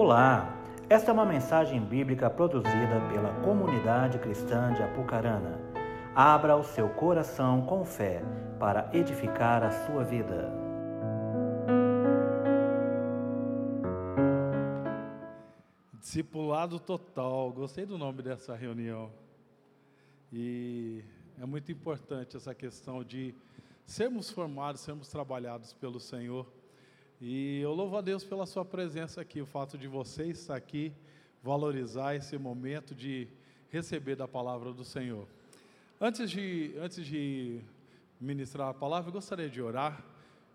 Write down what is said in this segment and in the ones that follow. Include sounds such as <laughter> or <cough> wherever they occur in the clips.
Olá, esta é uma mensagem bíblica produzida pela comunidade cristã de Apucarana. Abra o seu coração com fé para edificar a sua vida. Discipulado total, gostei do nome dessa reunião. E é muito importante essa questão de sermos formados, sermos trabalhados pelo Senhor. E eu louvo a Deus pela sua presença aqui, o fato de você estar aqui, valorizar esse momento de receber da palavra do Senhor. Antes de, antes de ministrar a palavra, eu gostaria de orar,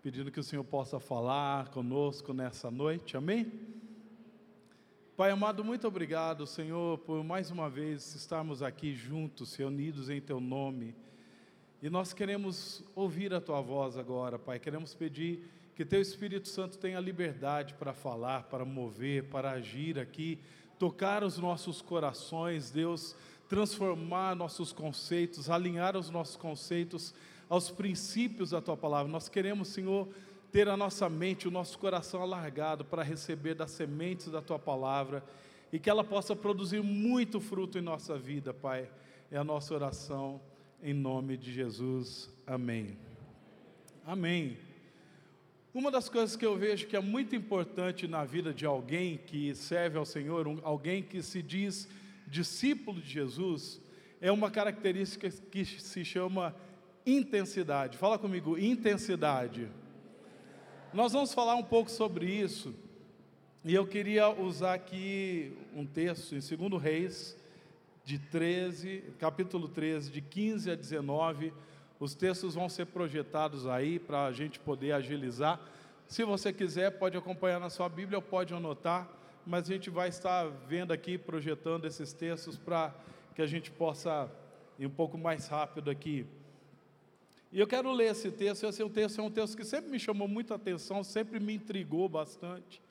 pedindo que o Senhor possa falar conosco nessa noite, amém? Pai amado, muito obrigado, Senhor, por mais uma vez estarmos aqui juntos, reunidos em Teu nome. E nós queremos ouvir a Tua voz agora, Pai, queremos pedir que Teu Espírito Santo tenha liberdade para falar, para mover, para agir aqui, tocar os nossos corações, Deus, transformar nossos conceitos, alinhar os nossos conceitos aos princípios da Tua palavra. Nós queremos, Senhor, ter a nossa mente, o nosso coração alargado para receber das sementes da Tua palavra e que ela possa produzir muito fruto em nossa vida, Pai. É a nossa oração em nome de Jesus. Amém. Amém. Uma das coisas que eu vejo que é muito importante na vida de alguém que serve ao Senhor, um, alguém que se diz discípulo de Jesus, é uma característica que se chama intensidade. Fala comigo, intensidade. Nós vamos falar um pouco sobre isso, e eu queria usar aqui um texto em 2 Reis, de 13, capítulo 13, de 15 a 19 os textos vão ser projetados aí para a gente poder agilizar. Se você quiser, pode acompanhar na sua Bíblia ou pode anotar, mas a gente vai estar vendo aqui, projetando esses textos para que a gente possa ir um pouco mais rápido aqui. E eu quero ler esse texto. Esse é um texto, é um texto que sempre me chamou muita atenção, sempre me intrigou bastante.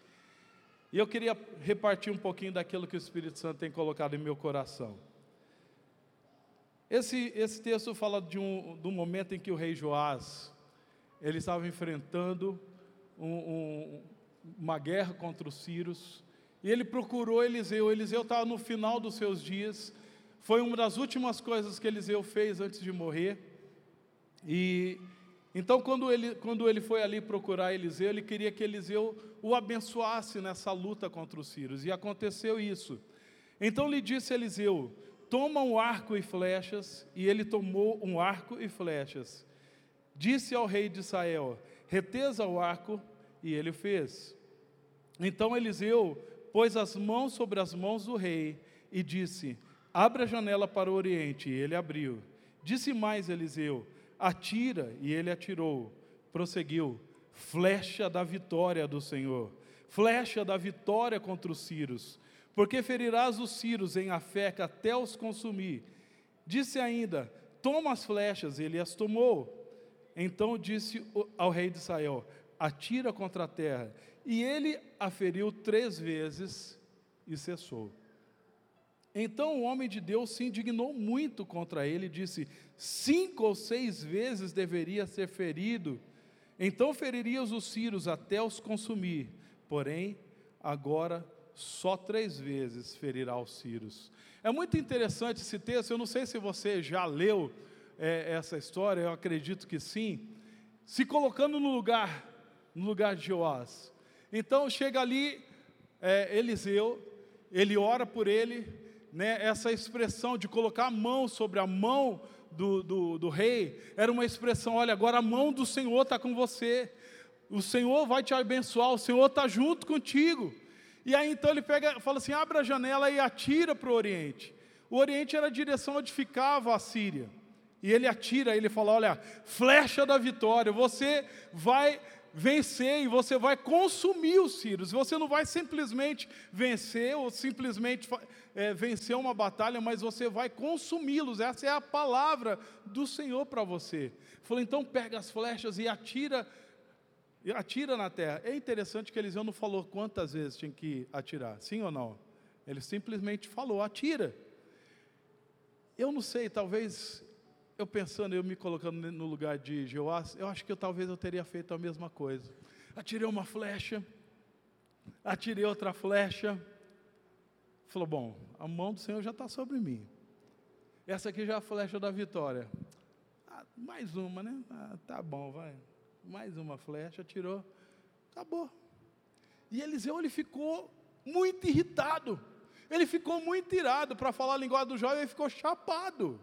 E eu queria repartir um pouquinho daquilo que o Espírito Santo tem colocado em meu coração. Esse, esse texto fala de um, um momento em que o rei Joás, ele estava enfrentando um, um, uma guerra contra os sírios, e ele procurou Eliseu, Eliseu estava no final dos seus dias, foi uma das últimas coisas que Eliseu fez antes de morrer, e então quando ele, quando ele foi ali procurar Eliseu, ele queria que Eliseu o abençoasse nessa luta contra os sírios, e aconteceu isso. Então lhe disse Eliseu: Toma um arco e flechas, e ele tomou um arco e flechas. Disse ao rei de Israel: Reteza o arco, e ele fez. Então Eliseu pôs as mãos sobre as mãos do rei e disse: Abra a janela para o oriente, e ele abriu. Disse mais Eliseu: Atira, e ele atirou. Prosseguiu: Flecha da vitória do Senhor, flecha da vitória contra os sírios porque ferirás os círios em Afeca até os consumir. Disse ainda: Toma as flechas, ele as tomou. Então disse ao rei de Israel: Atira contra a terra. E ele a feriu três vezes e cessou. Então o homem de Deus se indignou muito contra ele e disse: Cinco ou seis vezes deveria ser ferido. Então feririas os círios até os consumir. Porém, agora só três vezes ferirá os Círios. É muito interessante esse texto, eu não sei se você já leu é, essa história, eu acredito que sim, se colocando no lugar, no lugar de Joás. Então chega ali é, Eliseu, ele ora por ele, né, essa expressão de colocar a mão sobre a mão do, do, do rei, era uma expressão: olha, agora a mão do Senhor está com você, o Senhor vai te abençoar, o Senhor está junto contigo. E aí então ele pega, fala assim: abre a janela e atira para o Oriente. O Oriente era a direção onde ficava a Síria. E ele atira, ele fala: olha, flecha da vitória, você vai vencer e você vai consumir os sírios. Você não vai simplesmente vencer ou simplesmente é, vencer uma batalha, mas você vai consumi-los. Essa é a palavra do Senhor para você. Falou, então pega as flechas e atira atira na terra. É interessante que Eliseu não falou quantas vezes tinha que atirar, sim ou não? Ele simplesmente falou: atira. Eu não sei, talvez eu pensando, eu me colocando no lugar de Jeoás, eu acho que eu, talvez eu teria feito a mesma coisa. Atirei uma flecha, atirei outra flecha. Falou: Bom, a mão do Senhor já está sobre mim. Essa aqui já é a flecha da vitória. Ah, mais uma, né? Ah, tá bom, vai. Mais uma flecha, atirou. Acabou. E Eliseu ele ficou muito irritado. Ele ficou muito irado, para falar a linguagem do jovem, ele ficou chapado.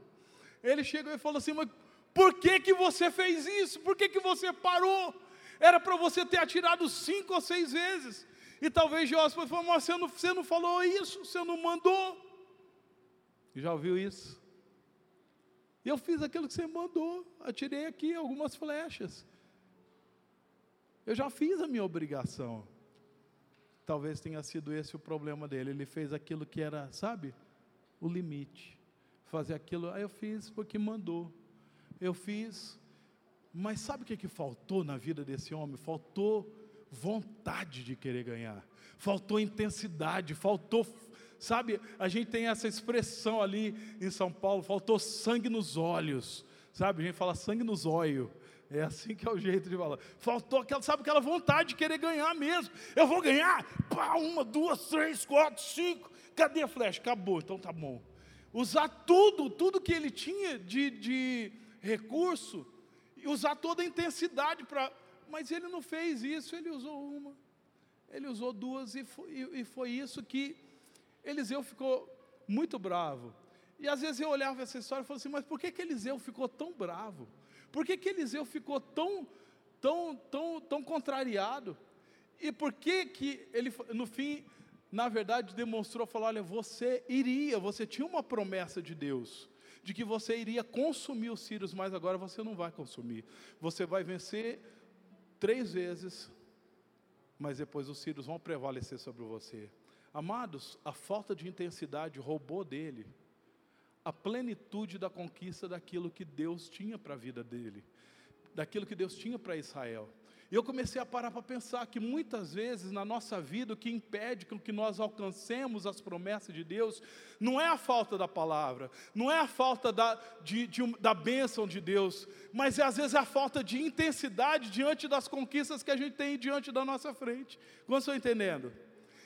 Ele chegou e falou assim: Mas por que, que você fez isso? Por que, que você parou? Era para você ter atirado cinco ou seis vezes. E talvez Josué falou: Mas você não, você não falou isso, você não mandou. Já ouviu isso? E eu fiz aquilo que você mandou, atirei aqui algumas flechas. Eu já fiz a minha obrigação. Talvez tenha sido esse o problema dele. Ele fez aquilo que era, sabe, o limite. Fazer aquilo, aí eu fiz porque mandou. Eu fiz, mas sabe o que, que faltou na vida desse homem? Faltou vontade de querer ganhar, faltou intensidade, faltou, sabe, a gente tem essa expressão ali em São Paulo, faltou sangue nos olhos, sabe, a gente fala sangue nos olhos, é assim que é o jeito de falar. Faltou aquela, sabe, aquela vontade de querer ganhar mesmo. Eu vou ganhar, pá, uma, duas, três, quatro, cinco. Cadê a flecha? Acabou, então tá bom. Usar tudo, tudo que ele tinha de, de recurso, e usar toda a intensidade para. Mas ele não fez isso, ele usou uma, ele usou duas, e foi, e foi isso que Eliseu ficou muito bravo. E às vezes eu olhava essa história e falava assim: mas por que, que Eliseu ficou tão bravo? Por que, que Eliseu ficou tão, tão, tão, tão contrariado? E por que, que ele, no fim, na verdade, demonstrou, falou: olha, você iria, você tinha uma promessa de Deus, de que você iria consumir os sírios, mas agora você não vai consumir. Você vai vencer três vezes, mas depois os sírios vão prevalecer sobre você. Amados, a falta de intensidade roubou dele a plenitude da conquista daquilo que Deus tinha para a vida dele, daquilo que Deus tinha para Israel. E eu comecei a parar para pensar que muitas vezes na nossa vida o que impede que nós alcancemos as promessas de Deus não é a falta da palavra, não é a falta da, de, de, da bênção de Deus, mas é às vezes a falta de intensidade diante das conquistas que a gente tem diante da nossa frente. Como estão entendendo?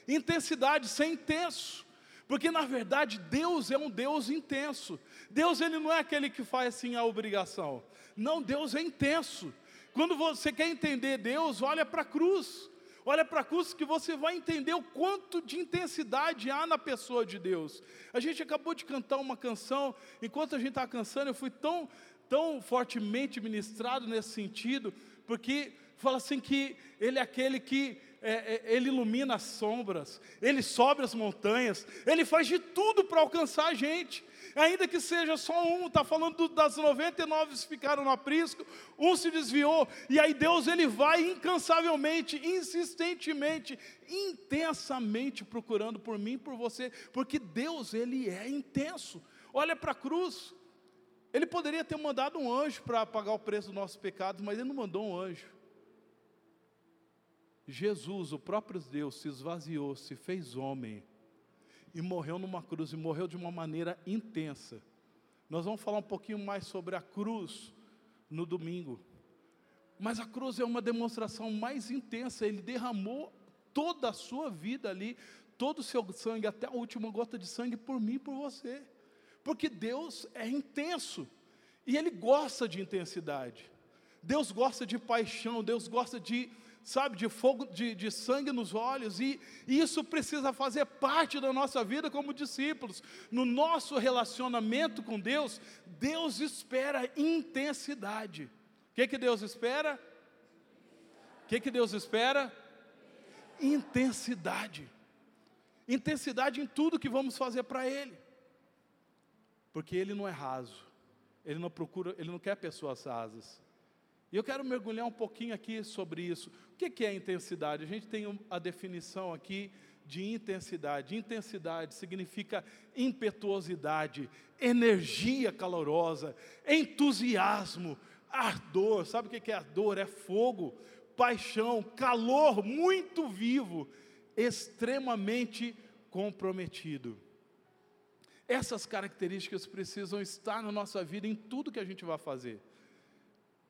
Intensidade, ser intenso. Porque na verdade Deus é um Deus intenso. Deus ele não é aquele que faz assim a obrigação. Não, Deus é intenso. Quando você quer entender Deus, olha para a cruz. Olha para a cruz que você vai entender o quanto de intensidade há na pessoa de Deus. A gente acabou de cantar uma canção, enquanto a gente estava cansando, eu fui tão, tão fortemente ministrado nesse sentido, porque fala assim que Ele é aquele que é, é, ele ilumina as sombras, ele sobe as montanhas, ele faz de tudo para alcançar a gente. Ainda que seja só um, está falando das 99 que ficaram no aprisco, um se desviou, e aí Deus ele vai incansavelmente, insistentemente, intensamente procurando por mim, por você, porque Deus ele é intenso. Olha para a cruz. Ele poderia ter mandado um anjo para pagar o preço dos nossos pecados, mas ele não mandou um anjo. Jesus, o próprio Deus, se esvaziou, se fez homem e morreu numa cruz e morreu de uma maneira intensa. Nós vamos falar um pouquinho mais sobre a cruz no domingo. Mas a cruz é uma demonstração mais intensa, ele derramou toda a sua vida ali, todo o seu sangue, até a última gota de sangue por mim e por você. Porque Deus é intenso e ele gosta de intensidade. Deus gosta de paixão, Deus gosta de sabe, de fogo, de, de sangue nos olhos, e, isso precisa fazer parte da nossa vida como discípulos. No nosso relacionamento com Deus, Deus espera intensidade. O que, que Deus espera? O que, que Deus espera? Intensidade. Intensidade em tudo que vamos fazer para Ele. Porque Ele não é raso. Ele não procura, Ele não quer pessoas rasas. E eu quero mergulhar um pouquinho aqui sobre isso. O que é intensidade? A gente tem a definição aqui de intensidade. Intensidade significa impetuosidade, energia calorosa, entusiasmo, ardor. Sabe o que é ardor? É fogo, paixão, calor muito vivo, extremamente comprometido. Essas características precisam estar na nossa vida em tudo que a gente vai fazer.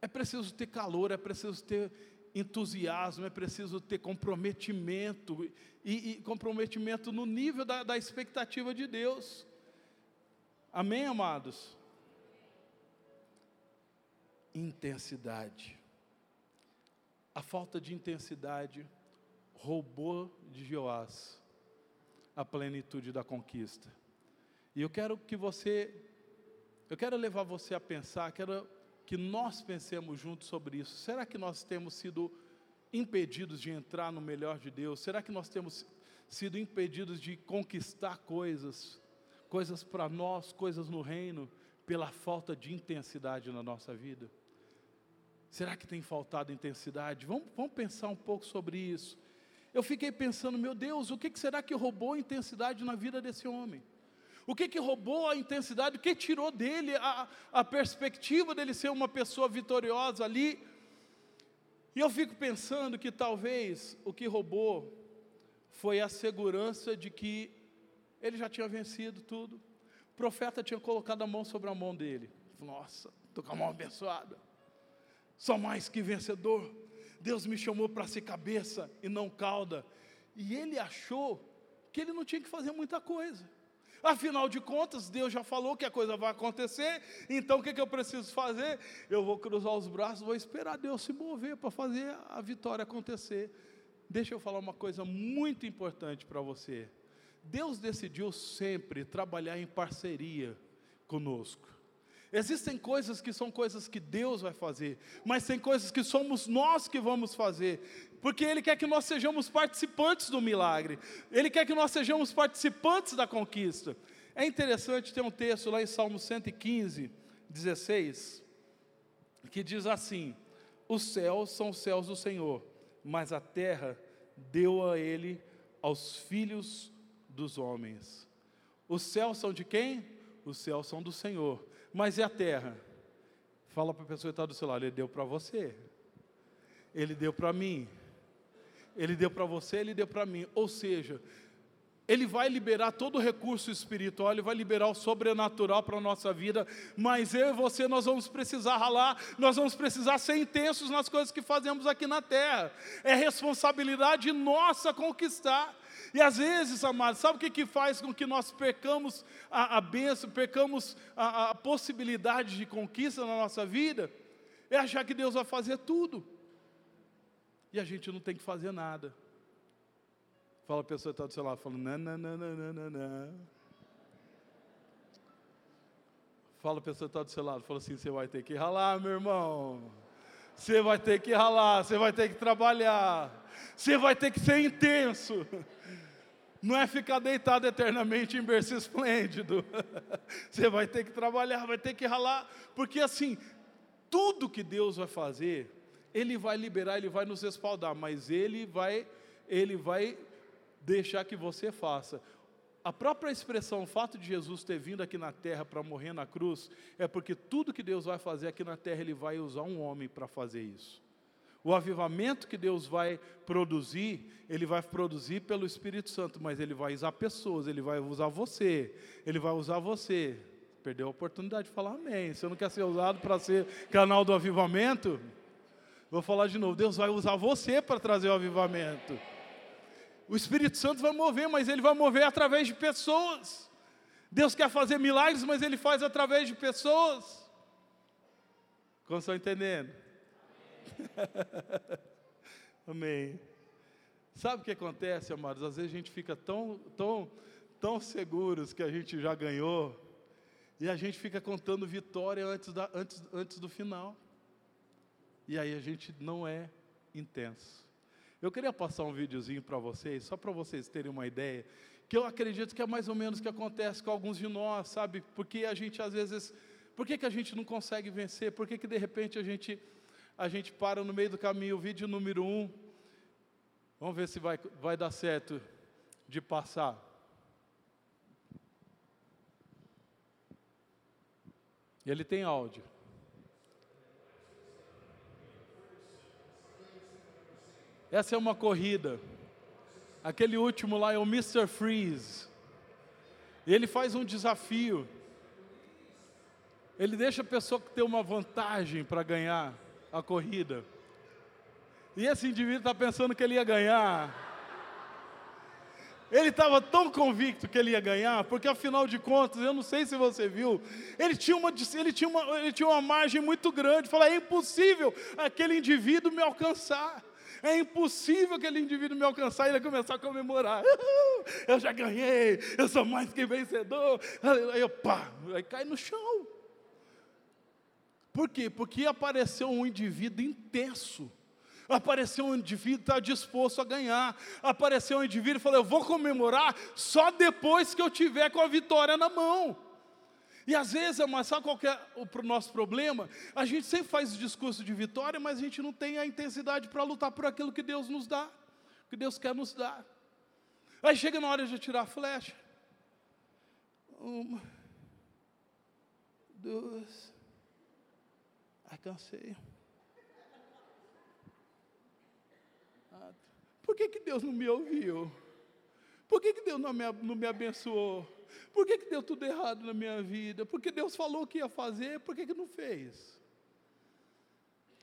É preciso ter calor, é preciso ter entusiasmo, é preciso ter comprometimento, e, e comprometimento no nível da, da expectativa de Deus. Amém, amados? Intensidade. A falta de intensidade roubou de Joás a plenitude da conquista. E eu quero que você, eu quero levar você a pensar, quero que nós pensemos juntos sobre isso. Será que nós temos sido impedidos de entrar no melhor de Deus? Será que nós temos sido impedidos de conquistar coisas, coisas para nós, coisas no reino, pela falta de intensidade na nossa vida? Será que tem faltado intensidade? Vamos, vamos pensar um pouco sobre isso. Eu fiquei pensando, meu Deus, o que será que roubou intensidade na vida desse homem? O que, que roubou a intensidade? O que tirou dele a, a perspectiva dele ser uma pessoa vitoriosa ali? E eu fico pensando que talvez o que roubou foi a segurança de que ele já tinha vencido tudo. O profeta tinha colocado a mão sobre a mão dele. Nossa, estou com a mão abençoada. Sou mais que vencedor. Deus me chamou para ser cabeça e não cauda. E ele achou que ele não tinha que fazer muita coisa. Afinal de contas, Deus já falou que a coisa vai acontecer, então o que, que eu preciso fazer? Eu vou cruzar os braços, vou esperar Deus se mover para fazer a vitória acontecer. Deixa eu falar uma coisa muito importante para você. Deus decidiu sempre trabalhar em parceria conosco. Existem coisas que são coisas que Deus vai fazer, mas tem coisas que somos nós que vamos fazer, porque Ele quer que nós sejamos participantes do milagre, Ele quer que nós sejamos participantes da conquista. É interessante ter um texto lá em Salmo 115, 16, que diz assim: Os céus são os céus do Senhor, mas a terra deu a Ele aos filhos dos homens. Os céus são de quem? Os céus são do Senhor mas e a terra? Fala para a pessoa que está do seu lado, ele deu para você. Ele deu para mim. Ele deu para você, ele deu para mim. Ou seja, ele vai liberar todo o recurso espiritual, Ele vai liberar o sobrenatural para a nossa vida, mas eu e você, nós vamos precisar ralar, nós vamos precisar ser intensos nas coisas que fazemos aqui na terra, é responsabilidade nossa conquistar. E às vezes, amados, sabe o que, que faz com que nós percamos a, a bênção, percamos a, a possibilidade de conquista na nossa vida? É achar que Deus vai fazer tudo. E a gente não tem que fazer nada. Fala a pessoa que está do seu lado, falando, não. Fala a pessoa que está do seu lado, fala assim, você vai ter que ralar, meu irmão. Você vai ter que ralar, você vai ter que trabalhar. Você vai ter que ser intenso não é ficar deitado eternamente em berço esplêndido. <laughs> Você vai ter que trabalhar, vai ter que ralar, porque assim, tudo que Deus vai fazer, Ele vai liberar, Ele vai nos respaldar, mas Ele vai, Ele vai deixar que você faça. A própria expressão, o fato de Jesus ter vindo aqui na terra para morrer na cruz, é porque tudo que Deus vai fazer aqui na terra, Ele vai usar um homem para fazer isso. O avivamento que Deus vai produzir, Ele vai produzir pelo Espírito Santo, mas Ele vai usar pessoas, Ele vai usar você, Ele vai usar você. Perdeu a oportunidade de falar amém. Você não quer ser usado para ser canal do avivamento? Vou falar de novo. Deus vai usar você para trazer o avivamento. O Espírito Santo vai mover, mas ele vai mover através de pessoas. Deus quer fazer milagres, mas ele faz através de pessoas. Como estão entendendo? <laughs> Amém. Sabe o que acontece, amados? Às vezes a gente fica tão, tão, tão seguros que a gente já ganhou, e a gente fica contando vitória antes, da, antes, antes do final. E aí a gente não é intenso. Eu queria passar um videozinho para vocês, só para vocês terem uma ideia, que eu acredito que é mais ou menos o que acontece com alguns de nós, sabe? Porque a gente às vezes, por que, que a gente não consegue vencer? Por que, que de repente a gente a gente para no meio do caminho, o vídeo número um. Vamos ver se vai, vai dar certo de passar. Ele tem áudio. Essa é uma corrida. Aquele último lá é o Mr. Freeze. Ele faz um desafio. Ele deixa a pessoa ter uma vantagem para ganhar a corrida. E esse indivíduo está pensando que ele ia ganhar. Ele estava tão convicto que ele ia ganhar, porque afinal de contas, eu não sei se você viu, ele tinha uma, ele tinha uma, ele tinha uma margem muito grande. Fala, é impossível aquele indivíduo me alcançar. É impossível aquele indivíduo me alcançar e ele começar a comemorar. <laughs> Eu já ganhei, eu sou mais que vencedor. Aí eu pá, aí cai no chão. Por quê? Porque apareceu um indivíduo intenso. Apareceu um indivíduo que está disposto a ganhar. Apareceu um indivíduo e falou: Eu vou comemorar só depois que eu tiver com a vitória na mão. E às vezes, mas sabe qual é o nosso problema? A gente sempre faz o discurso de vitória, mas a gente não tem a intensidade para lutar por aquilo que Deus nos dá, que Deus quer nos dar. Aí chega na hora de atirar a flecha. Uma, duas, ai cansei. Por que, que Deus não me ouviu? Por que, que Deus não me, não me abençoou? Por que, que deu tudo errado na minha vida? Porque Deus falou que ia fazer, por que, que não fez?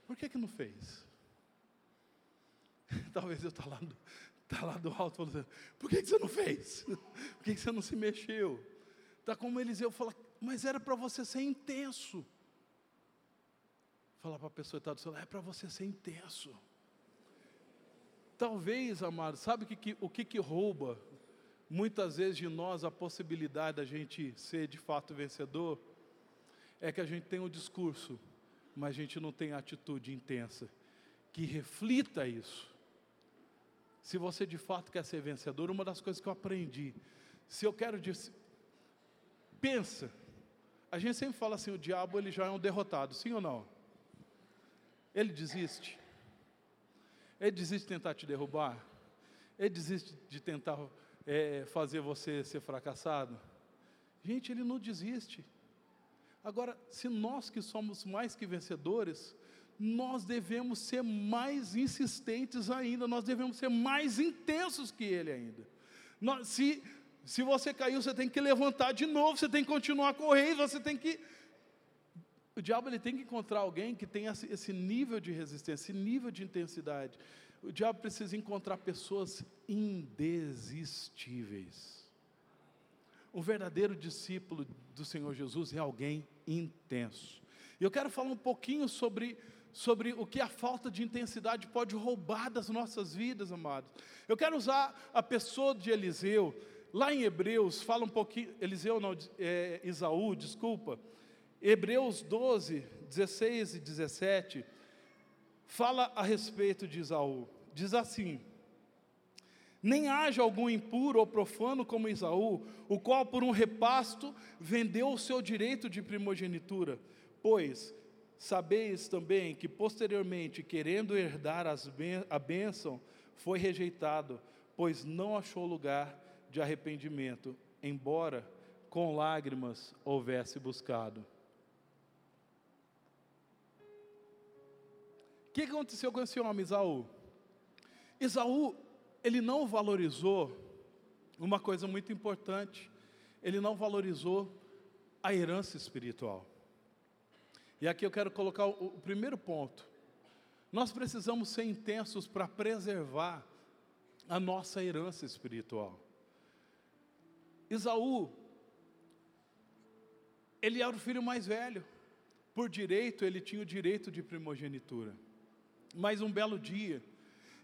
Por que, que não fez? <laughs> Talvez eu estou tá lá, tá lá do alto falando, assim, por que, que você não fez? <laughs> Por que, que você não se mexeu? Está como Eliseu fala, mas era para você ser intenso. Falar para a pessoa que está do seu lado, é para você ser intenso. Talvez, amado, sabe que, que, o que, que rouba muitas vezes de nós a possibilidade da gente ser de fato vencedor? É que a gente tem o um discurso, mas a gente não tem a atitude intensa que reflita isso. Se você de fato quer ser vencedor, uma das coisas que eu aprendi, se eu quero dizer, pensa, a gente sempre fala assim, o diabo ele já é um derrotado, sim ou não? Ele desiste. Ele desiste de tentar te derrubar? Ele desiste de tentar é, fazer você ser fracassado? Gente, ele não desiste. Agora, se nós que somos mais que vencedores, nós devemos ser mais insistentes ainda, nós devemos ser mais intensos que ele ainda. Nós, se, se você caiu, você tem que levantar de novo, você tem que continuar correndo, você tem que o diabo ele tem que encontrar alguém que tenha esse nível de resistência, esse nível de intensidade. O diabo precisa encontrar pessoas indesistíveis. Um verdadeiro discípulo do Senhor Jesus é alguém intenso. E eu quero falar um pouquinho sobre, sobre o que a falta de intensidade pode roubar das nossas vidas, amados. Eu quero usar a pessoa de Eliseu. Lá em Hebreus, fala um pouquinho, Eliseu não, é, Isaú, desculpa Hebreus 12, 16 e 17, fala a respeito de Isaú. Diz assim: Nem haja algum impuro ou profano como Isaú, o qual por um repasto vendeu o seu direito de primogenitura, pois sabeis também que posteriormente, querendo herdar a bênção, foi rejeitado, pois não achou lugar de arrependimento, embora com lágrimas houvesse buscado. O que aconteceu com esse homem, Isaú? Isaú, ele não valorizou uma coisa muito importante, ele não valorizou a herança espiritual. E aqui eu quero colocar o, primeiro ponto. Nós precisamos ser intensos para preservar a nossa herança espiritual. Isaú, ele era o filho mais velho. Por direito, ele tinha o direito de primogenitura. Mas um belo dia,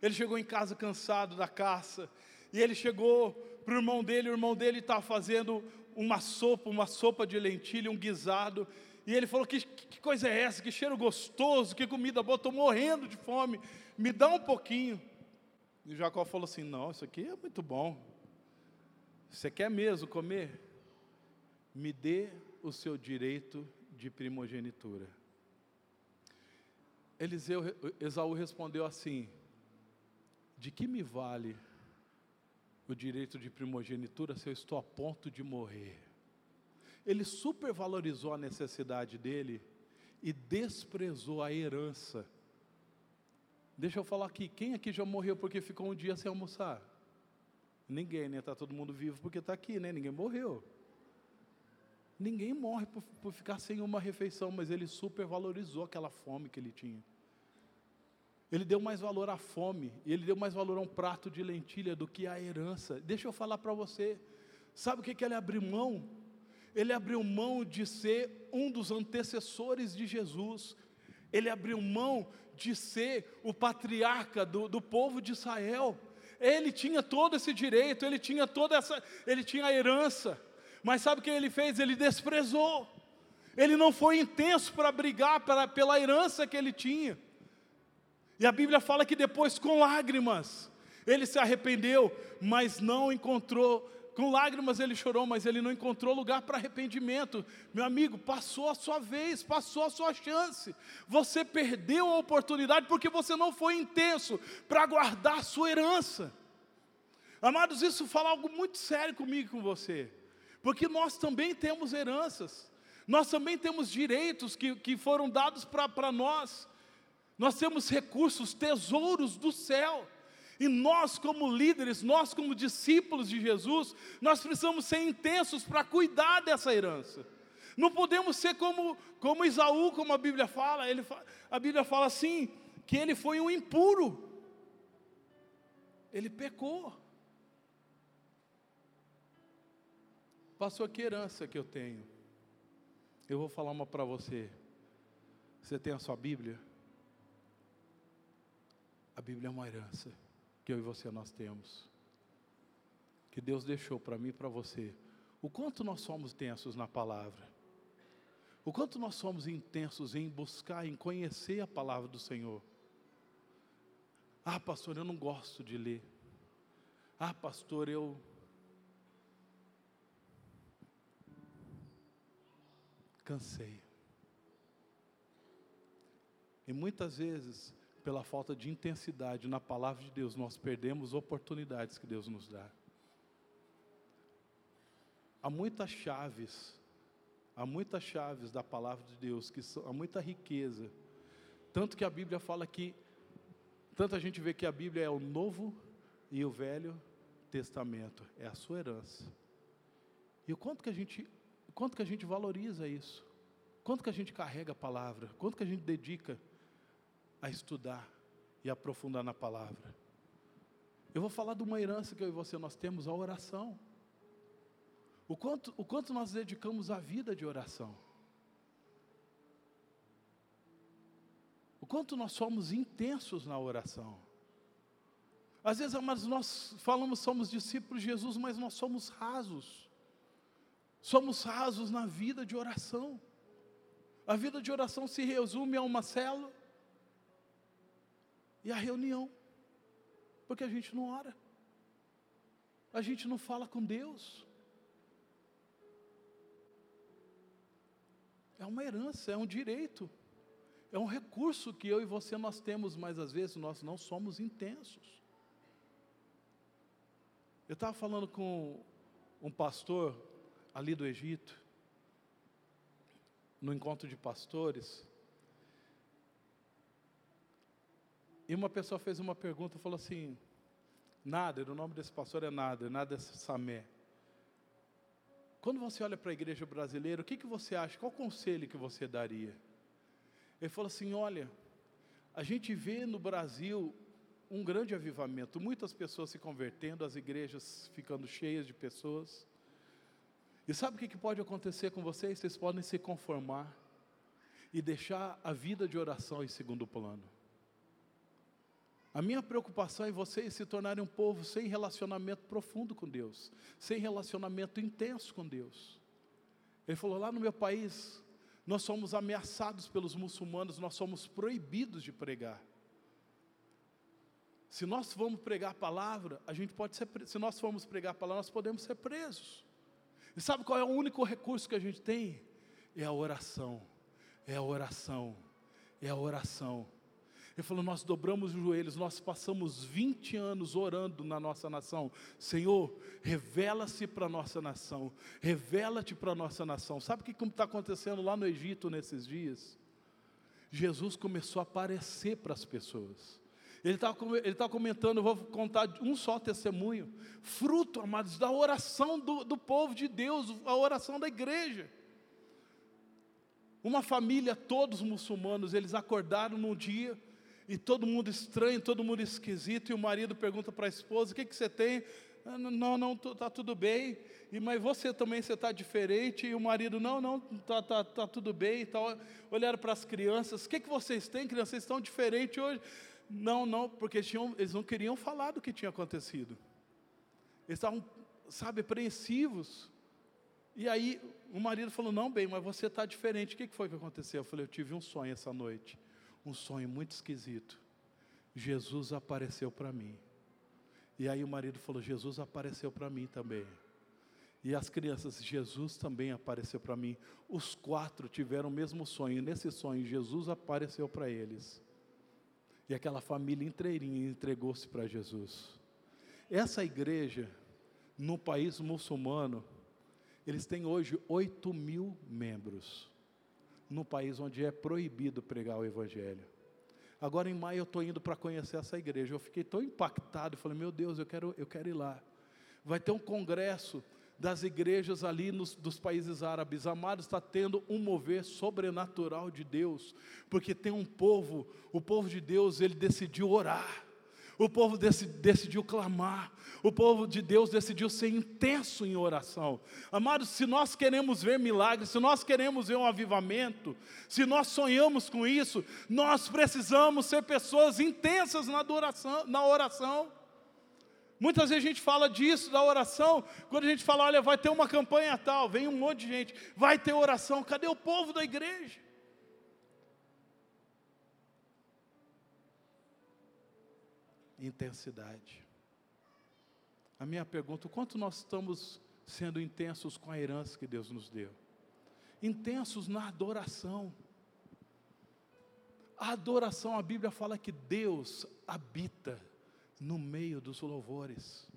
ele chegou em casa cansado da caça, e ele chegou para o irmão dele, o irmão dele estava fazendo uma sopa, uma sopa de lentilha, um guisado, e ele falou: que, que coisa é essa? Que cheiro gostoso, que comida boa, estou morrendo de fome, me dá um pouquinho. E Jacó falou assim: Não, isso aqui é muito bom. Você quer mesmo comer? Me dê o seu direito de primogenitura. Eliseu, Esaú respondeu assim: De que me vale o direito de primogenitura se eu estou a ponto de morrer? Ele supervalorizou a necessidade dele e desprezou a herança. Deixa eu falar aqui, quem aqui já morreu porque ficou um dia sem almoçar? Ninguém, né? Está todo mundo vivo porque está aqui, né? Ninguém morreu. Ninguém morre por, por ficar sem uma refeição, mas ele supervalorizou aquela fome que ele tinha. Ele deu mais valor à fome, e ele deu mais valor a um prato de lentilha do que à herança. Deixa eu falar para você. Sabe o que, que ele abriu mão? Ele abriu mão de ser um dos antecessores de Jesus. Ele abriu mão de ser o patriarca do, do povo de Israel. Ele tinha todo esse direito, ele tinha toda essa, ele tinha a herança. Mas sabe o que ele fez? Ele desprezou. Ele não foi intenso para brigar pela, pela herança que ele tinha. E a Bíblia fala que depois, com lágrimas, ele se arrependeu, mas não encontrou. Com lágrimas ele chorou, mas ele não encontrou lugar para arrependimento. Meu amigo, passou a sua vez, passou a sua chance. Você perdeu a oportunidade porque você não foi intenso para guardar a sua herança. Amados, isso fala algo muito sério comigo e com você. Porque nós também temos heranças, nós também temos direitos que, que foram dados para nós. Nós temos recursos, tesouros do céu. E nós, como líderes, nós, como discípulos de Jesus, nós precisamos ser intensos para cuidar dessa herança. Não podemos ser como, como Isaú, como a Bíblia fala. Ele, a Bíblia fala assim: que ele foi um impuro. Ele pecou. Pastor, que herança que eu tenho? Eu vou falar uma para você. Você tem a sua Bíblia? A Bíblia é uma herança que eu e você nós temos. Que Deus deixou para mim e para você. O quanto nós somos tensos na palavra. O quanto nós somos intensos em buscar, em conhecer a palavra do Senhor. Ah, pastor, eu não gosto de ler. Ah, pastor, eu. Cansei. E muitas vezes pela falta de intensidade na palavra de Deus, nós perdemos oportunidades que Deus nos dá. Há muitas chaves, há muitas chaves da palavra de Deus, que são, há muita riqueza. Tanto que a Bíblia fala que, tanto a gente vê que a Bíblia é o Novo e o Velho Testamento, é a sua herança. E o quanto que a gente, quanto que a gente valoriza isso? Quanto que a gente carrega a palavra? Quanto que a gente dedica? a estudar e aprofundar na palavra. Eu vou falar de uma herança que eu e você nós temos, a oração. O quanto, o quanto nós dedicamos a vida de oração. O quanto nós somos intensos na oração. Às vezes, amados, nós falamos somos discípulos de Jesus, mas nós somos rasos. Somos rasos na vida de oração. A vida de oração se resume a uma célula, e a reunião, porque a gente não ora, a gente não fala com Deus. É uma herança, é um direito, é um recurso que eu e você nós temos, mas às vezes nós não somos intensos. Eu estava falando com um pastor ali do Egito, no encontro de pastores, E uma pessoa fez uma pergunta, falou assim, Nader, o nome desse pastor é Nader, Nader Samé. Quando você olha para a igreja brasileira, o que, que você acha? Qual conselho que você daria? Ele falou assim, olha, a gente vê no Brasil um grande avivamento, muitas pessoas se convertendo, as igrejas ficando cheias de pessoas. E sabe o que, pode acontecer com vocês? Vocês podem se conformar e deixar a vida de oração em segundo plano. A minha preocupação é vocês se tornarem um povo sem relacionamento profundo com Deus, sem relacionamento intenso com Deus. Ele falou: lá no meu país, nós somos ameaçados pelos muçulmanos, nós somos proibidos de pregar. Se nós formos pregar a palavra, a gente pode ser, se nós formos pregar a palavra, nós podemos ser presos. E sabe qual é o único recurso que a gente tem? É a oração. É a oração. É a oração. Ele falou: Nós dobramos os joelhos, nós passamos 20 anos orando na nossa nação. Senhor, revela-se para a nossa nação, revela-te para a nossa nação. Sabe o que está acontecendo lá no Egito nesses dias? Jesus começou a aparecer para as pessoas. Ele está tá comentando, eu vou contar um só testemunho, fruto, amados, da oração do, do povo de Deus, a oração da igreja. Uma família, todos muçulmanos, eles acordaram num dia, e todo mundo estranho, todo mundo esquisito, e o marido pergunta para a esposa: O que, que você tem? Ah, não, não, está tudo bem. E, mas você também, você está diferente. E o marido, não, não, está tá, tá tudo bem. Tá. Olharam para as crianças: O que, que vocês têm, crianças? Vocês estão diferentes hoje? Não, não, porque tinham, eles não queriam falar do que tinha acontecido. Eles estavam, sabe, apreensivos. E aí o marido falou: Não, bem, mas você está diferente. O que foi que aconteceu? Eu falei: Eu tive um sonho essa noite. Um sonho muito esquisito. Jesus apareceu para mim. E aí o marido falou: Jesus apareceu para mim também. E as crianças, Jesus também apareceu para mim. Os quatro tiveram o mesmo sonho. E nesse sonho, Jesus apareceu para eles. E aquela família inteirinha entregou-se para Jesus. Essa igreja, no país muçulmano, eles têm hoje 8 mil membros, no país onde é proibido pregar o Evangelho. Agora em maio eu estou indo para conhecer essa igreja. Eu fiquei tão impactado, eu falei, meu Deus, eu quero, eu quero ir lá. Vai ter um congresso das igrejas ali nos, dos países árabes. Amado, está tendo um mover sobrenatural de Deus, porque tem um povo, o povo de Deus, ele decidiu orar. O povo decidiu clamar, o povo de Deus decidiu ser intenso em oração. Amados, se nós queremos ver milagres, se nós queremos ver um avivamento, se nós sonhamos com isso, nós precisamos ser pessoas intensas na, adoração, na oração. Muitas vezes a gente fala disso, da oração, quando a gente fala, olha, vai ter uma campanha tal, vem um monte de gente, vai ter oração, cadê o povo da igreja? intensidade. A minha pergunta: quanto nós estamos sendo intensos com a herança que Deus nos deu? Intensos na adoração. A adoração, a Bíblia fala que Deus habita no meio dos louvores.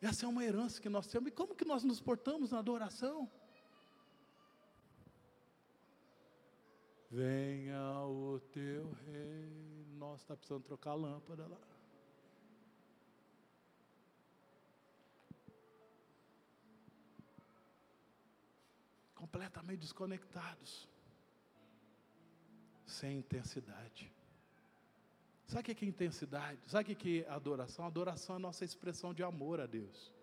Essa é uma herança que nós temos. E como que nós nos portamos na adoração? Venha o teu reino nossa, está precisando trocar a lâmpada lá. Completamente desconectados, sem intensidade. Sabe o que é intensidade? Sabe o que é adoração? Adoração é a nossa expressão de amor a Deus.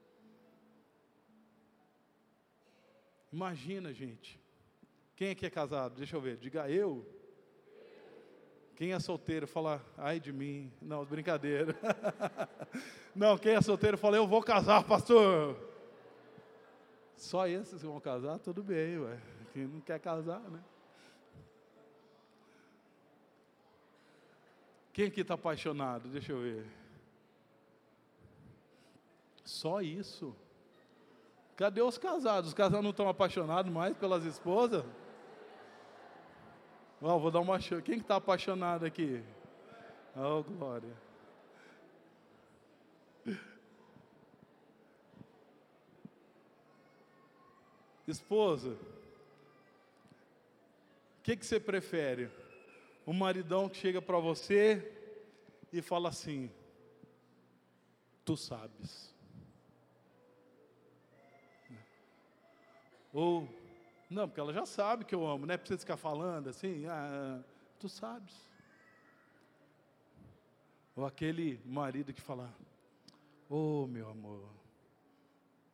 Imagina, gente. Quem aqui é casado? Deixa eu ver. Diga eu. Quem é solteiro fala, ai de mim. Não, brincadeira. <laughs> Não, quem é solteiro fala, eu vou casar, pastor. Só esses que vão casar, tudo bem, ué. Quem não quer casar, né? Quem aqui está apaixonado? Deixa eu ver. Só isso. Cadê os casados? Os casados não estão apaixonados mais pelas esposas? Oh, vou dar uma chance. Quem está apaixonado aqui? Oh, glória. Esposa, o que, que você prefere? Um maridão que chega para você e fala assim: Tu sabes. Ou não, porque ela já sabe que eu amo, não é precisa ficar falando assim, ah, tu sabes. Ou aquele marido que fala, oh meu amor,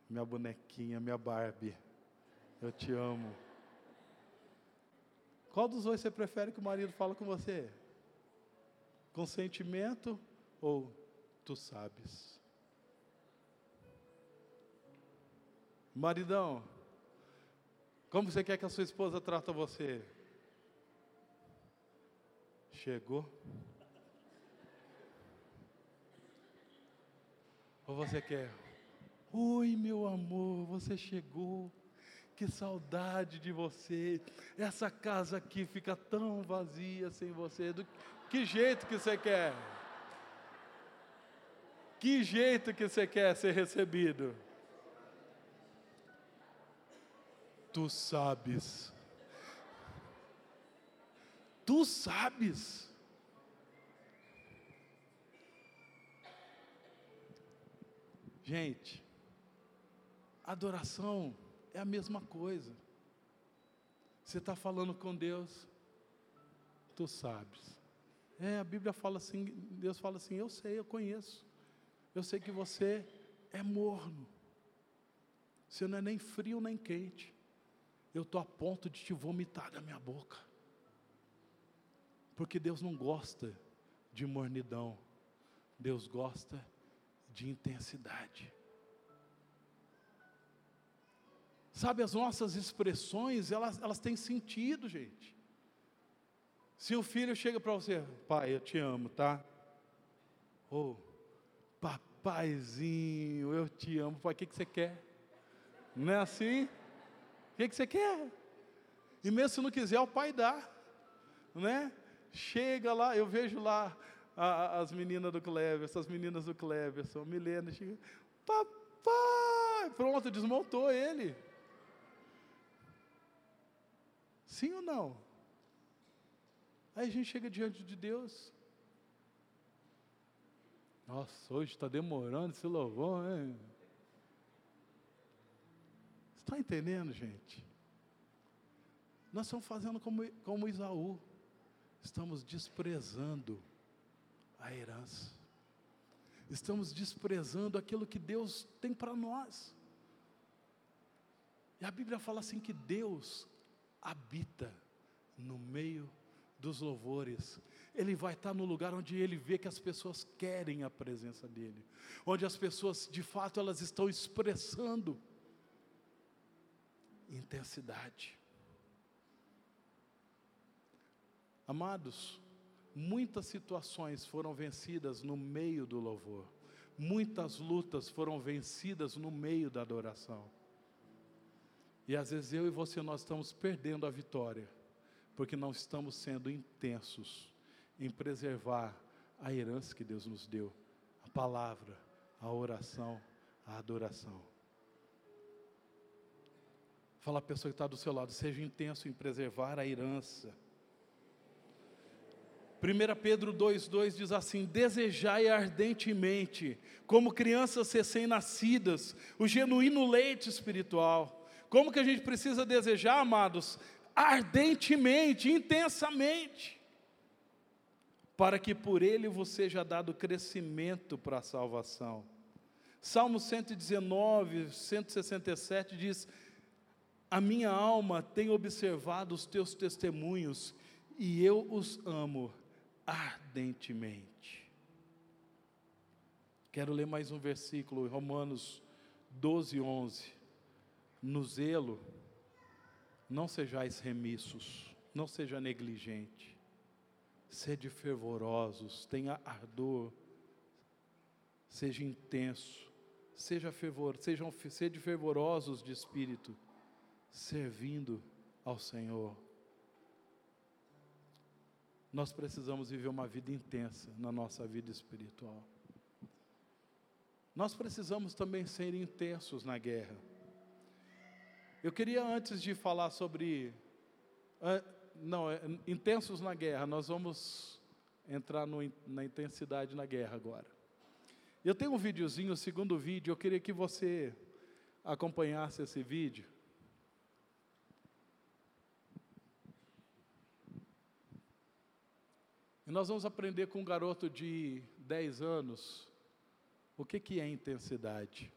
minha bonequinha, minha Barbie, eu te amo. Qual dos dois você prefere que o marido fale com você? Consentimento ou tu sabes? Maridão, como você quer que a sua esposa trata você? Chegou? Ou você quer? Oi, meu amor, você chegou. Que saudade de você. Essa casa aqui fica tão vazia sem você. Do que jeito que você quer? Que jeito que você quer ser recebido? Tu sabes. Tu sabes. Gente, adoração é a mesma coisa. Você está falando com Deus, tu sabes. É, a Bíblia fala assim, Deus fala assim, eu sei, eu conheço. Eu sei que você é morno. Você não é nem frio nem quente. Eu estou a ponto de te vomitar da minha boca. Porque Deus não gosta de mornidão. Deus gosta de intensidade. Sabe, as nossas expressões, elas, elas têm sentido, gente. Se o filho chega para você, pai, eu te amo, tá? Ou, oh, papaizinho, eu te amo, pai, o que, que você quer? Não é assim? O que, que você quer? E mesmo se não quiser, o pai dá, né? Chega lá, eu vejo lá a, as meninas do Kleber, essas meninas do Kleber, são Milena, chega, papai, pronto, desmontou ele. Sim ou não? Aí a gente chega diante de Deus. Nossa, hoje está demorando esse louvor, hein? Está entendendo, gente? Nós estamos fazendo como, como Isaú. Estamos desprezando a herança. Estamos desprezando aquilo que Deus tem para nós. E a Bíblia fala assim que Deus habita no meio dos louvores. Ele vai estar no lugar onde ele vê que as pessoas querem a presença dele, onde as pessoas, de fato, elas estão expressando intensidade. Amados, muitas situações foram vencidas no meio do louvor, muitas lutas foram vencidas no meio da adoração. E às vezes eu e você nós estamos perdendo a vitória, porque não estamos sendo intensos em preservar a herança que Deus nos deu, a palavra, a oração, a adoração. Fala a pessoa que está do seu lado, seja intenso em preservar a herança. 1 Pedro 2,2 diz assim: Desejai ardentemente, como crianças recém-nascidas, o genuíno leite espiritual como que a gente precisa desejar, amados? Ardentemente, intensamente, para que por ele vos seja dado crescimento para a salvação. Salmo 119, 167 diz: A minha alma tem observado os teus testemunhos e eu os amo ardentemente. Quero ler mais um versículo, Romanos 12, 11 no zelo, não sejais remissos, não seja negligente, sede fervorosos, tenha ardor, seja intenso, seja fervor, sejam sede fervorosos de espírito, servindo ao Senhor. Nós precisamos viver uma vida intensa na nossa vida espiritual. Nós precisamos também ser intensos na guerra. Eu queria, antes de falar sobre. Não, é, intensos na guerra, nós vamos entrar no, na intensidade na guerra agora. Eu tenho um videozinho, o segundo vídeo, eu queria que você acompanhasse esse vídeo. E nós vamos aprender com um garoto de 10 anos o que, que é intensidade.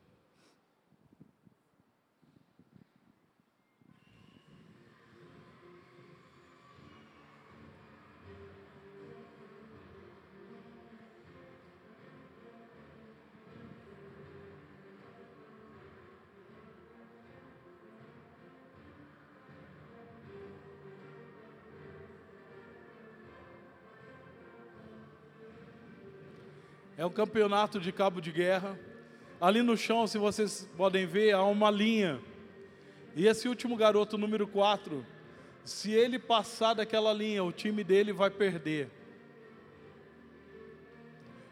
Um campeonato de cabo de guerra. Ali no chão, se vocês podem ver, há uma linha. E esse último garoto, número 4, se ele passar daquela linha, o time dele vai perder.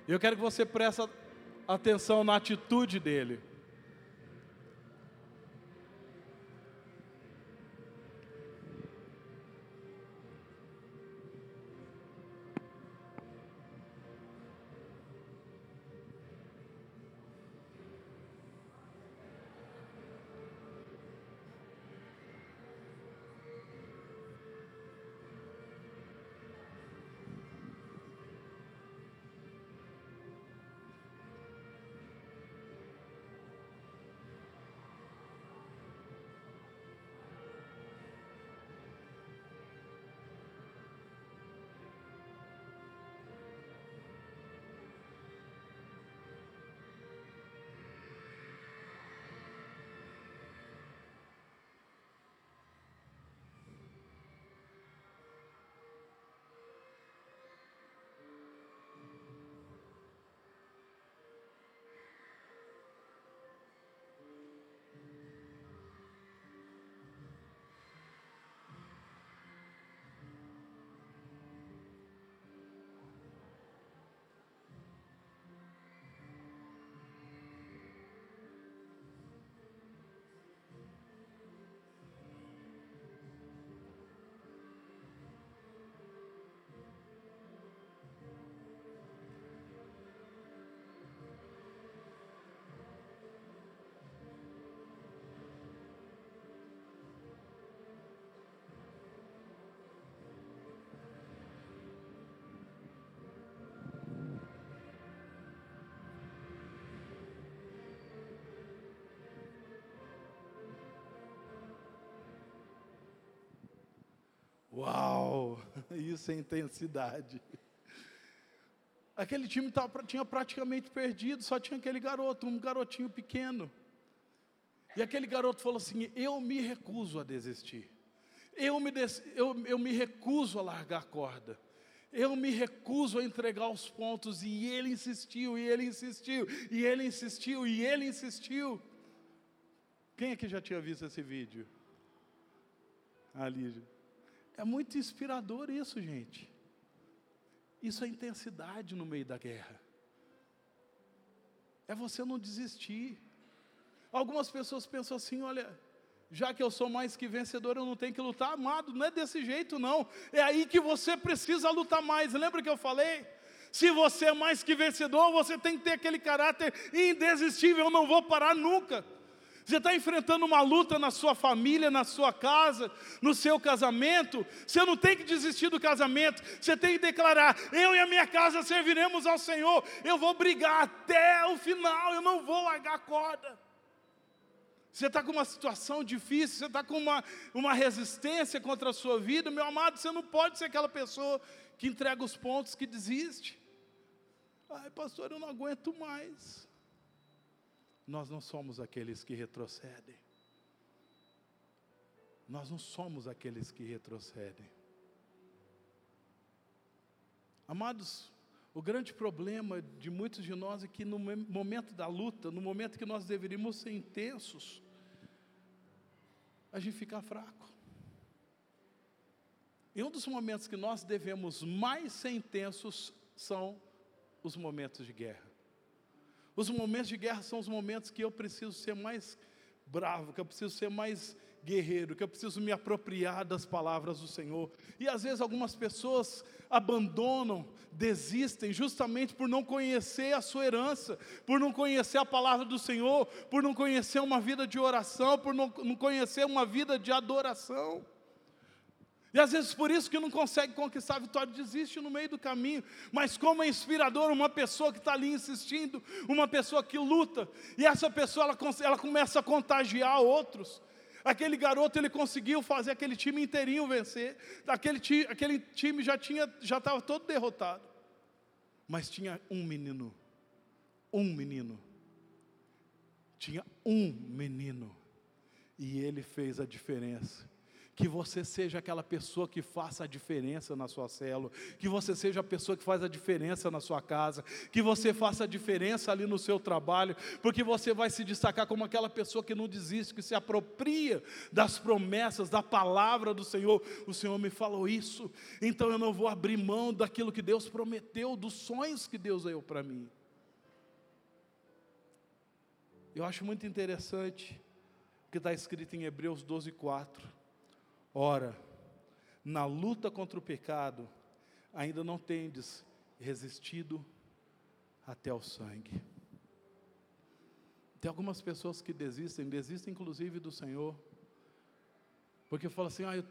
Eu quero que você preste atenção na atitude dele. <laughs> Isso é intensidade. Aquele time tava, tinha praticamente perdido, só tinha aquele garoto, um garotinho pequeno. E aquele garoto falou assim: Eu me recuso a desistir. Eu me, des, eu, eu me recuso a largar a corda. Eu me recuso a entregar os pontos. E ele insistiu, e ele insistiu, e ele insistiu, e ele insistiu. Quem aqui já tinha visto esse vídeo? A Lígia. É muito inspirador isso, gente. Isso é intensidade no meio da guerra. É você não desistir. Algumas pessoas pensam assim: olha, já que eu sou mais que vencedor, eu não tenho que lutar, amado. Não é desse jeito, não. É aí que você precisa lutar mais. Lembra que eu falei? Se você é mais que vencedor, você tem que ter aquele caráter indesistível. Eu não vou parar nunca. Você está enfrentando uma luta na sua família, na sua casa, no seu casamento. Você não tem que desistir do casamento. Você tem que declarar: eu e a minha casa serviremos ao Senhor. Eu vou brigar até o final. Eu não vou largar a corda. Você está com uma situação difícil, você está com uma, uma resistência contra a sua vida, meu amado, você não pode ser aquela pessoa que entrega os pontos, que desiste. Ai, pastor, eu não aguento mais nós não somos aqueles que retrocedem. Nós não somos aqueles que retrocedem. Amados, o grande problema de muitos de nós é que no momento da luta, no momento que nós deveríamos ser intensos, a gente fica fraco. E um dos momentos que nós devemos mais ser intensos são os momentos de guerra. Os momentos de guerra são os momentos que eu preciso ser mais bravo, que eu preciso ser mais guerreiro, que eu preciso me apropriar das palavras do Senhor. E às vezes algumas pessoas abandonam, desistem, justamente por não conhecer a sua herança, por não conhecer a palavra do Senhor, por não conhecer uma vida de oração, por não, conhecer uma vida de adoração. E às vezes por isso que não consegue conquistar a vitória, desiste no meio do caminho. Mas como é inspirador uma pessoa que está ali insistindo, uma pessoa que luta, e essa pessoa ela, ela começa a contagiar outros. Aquele garoto ele conseguiu fazer aquele time inteirinho vencer. Aquele time, aquele time já tinha já estava todo derrotado. Mas tinha um menino, um menino. Tinha um menino. E ele fez a diferença que você seja aquela pessoa que faça a diferença na sua célula, que você seja a pessoa que faz a diferença na sua casa, que você faça a diferença ali no seu trabalho, porque você vai se destacar como aquela pessoa que não desiste, que se apropria das promessas, da palavra do Senhor. O Senhor me falou isso, então eu não vou abrir mão daquilo que Deus prometeu, dos sonhos que Deus deu para mim. Eu acho muito interessante o que está escrito em Hebreus 12, 4 Ora, na luta contra o pecado, ainda não tendes resistido até o sangue. Tem algumas pessoas que desistem, desistem inclusive do Senhor, porque falam assim: ah, eu,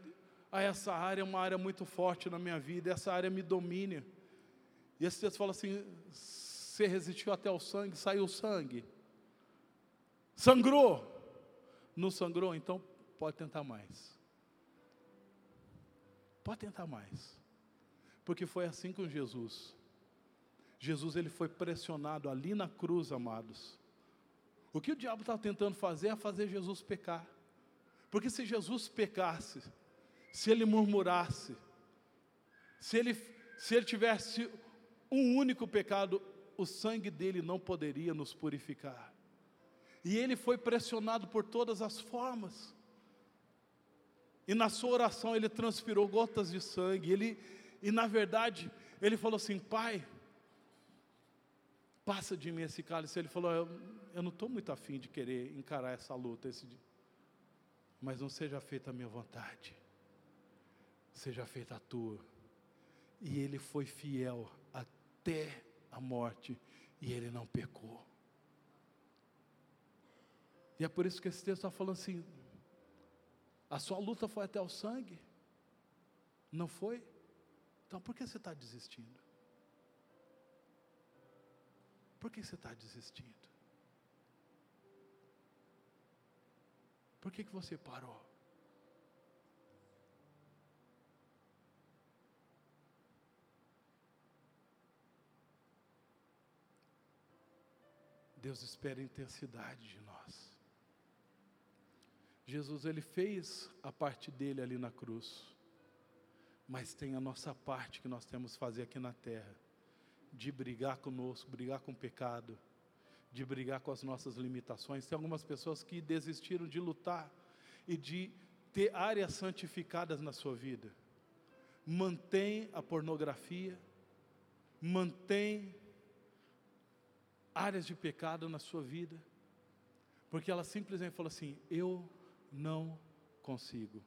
ah, essa área é uma área muito forte na minha vida, essa área me domina. E esse texto fala assim: você resistiu até o sangue, saiu o sangue, sangrou, não sangrou, então pode tentar mais. Pode tentar mais. Porque foi assim com Jesus. Jesus ele foi pressionado ali na cruz, amados. O que o diabo estava tentando fazer é fazer Jesus pecar. Porque se Jesus pecasse, se ele murmurasse, se ele, se ele tivesse um único pecado, o sangue dele não poderia nos purificar. E ele foi pressionado por todas as formas. E na sua oração ele transpirou gotas de sangue. Ele, e na verdade, ele falou assim: Pai, passa de mim esse cálice. Ele falou: Eu, eu não estou muito afim de querer encarar essa luta, esse mas não seja feita a minha vontade, seja feita a tua. E ele foi fiel até a morte, e ele não pecou. E é por isso que esse texto está falando assim: a sua luta foi até o sangue? Não foi? Então por que você está desistindo? Por que você está desistindo? Por que, que você parou? Deus espera intensidade de Jesus, ele fez a parte dele ali na cruz, mas tem a nossa parte que nós temos que fazer aqui na terra, de brigar conosco, brigar com o pecado, de brigar com as nossas limitações. Tem algumas pessoas que desistiram de lutar e de ter áreas santificadas na sua vida. Mantém a pornografia, mantém áreas de pecado na sua vida, porque ela simplesmente falou assim: Eu não consigo.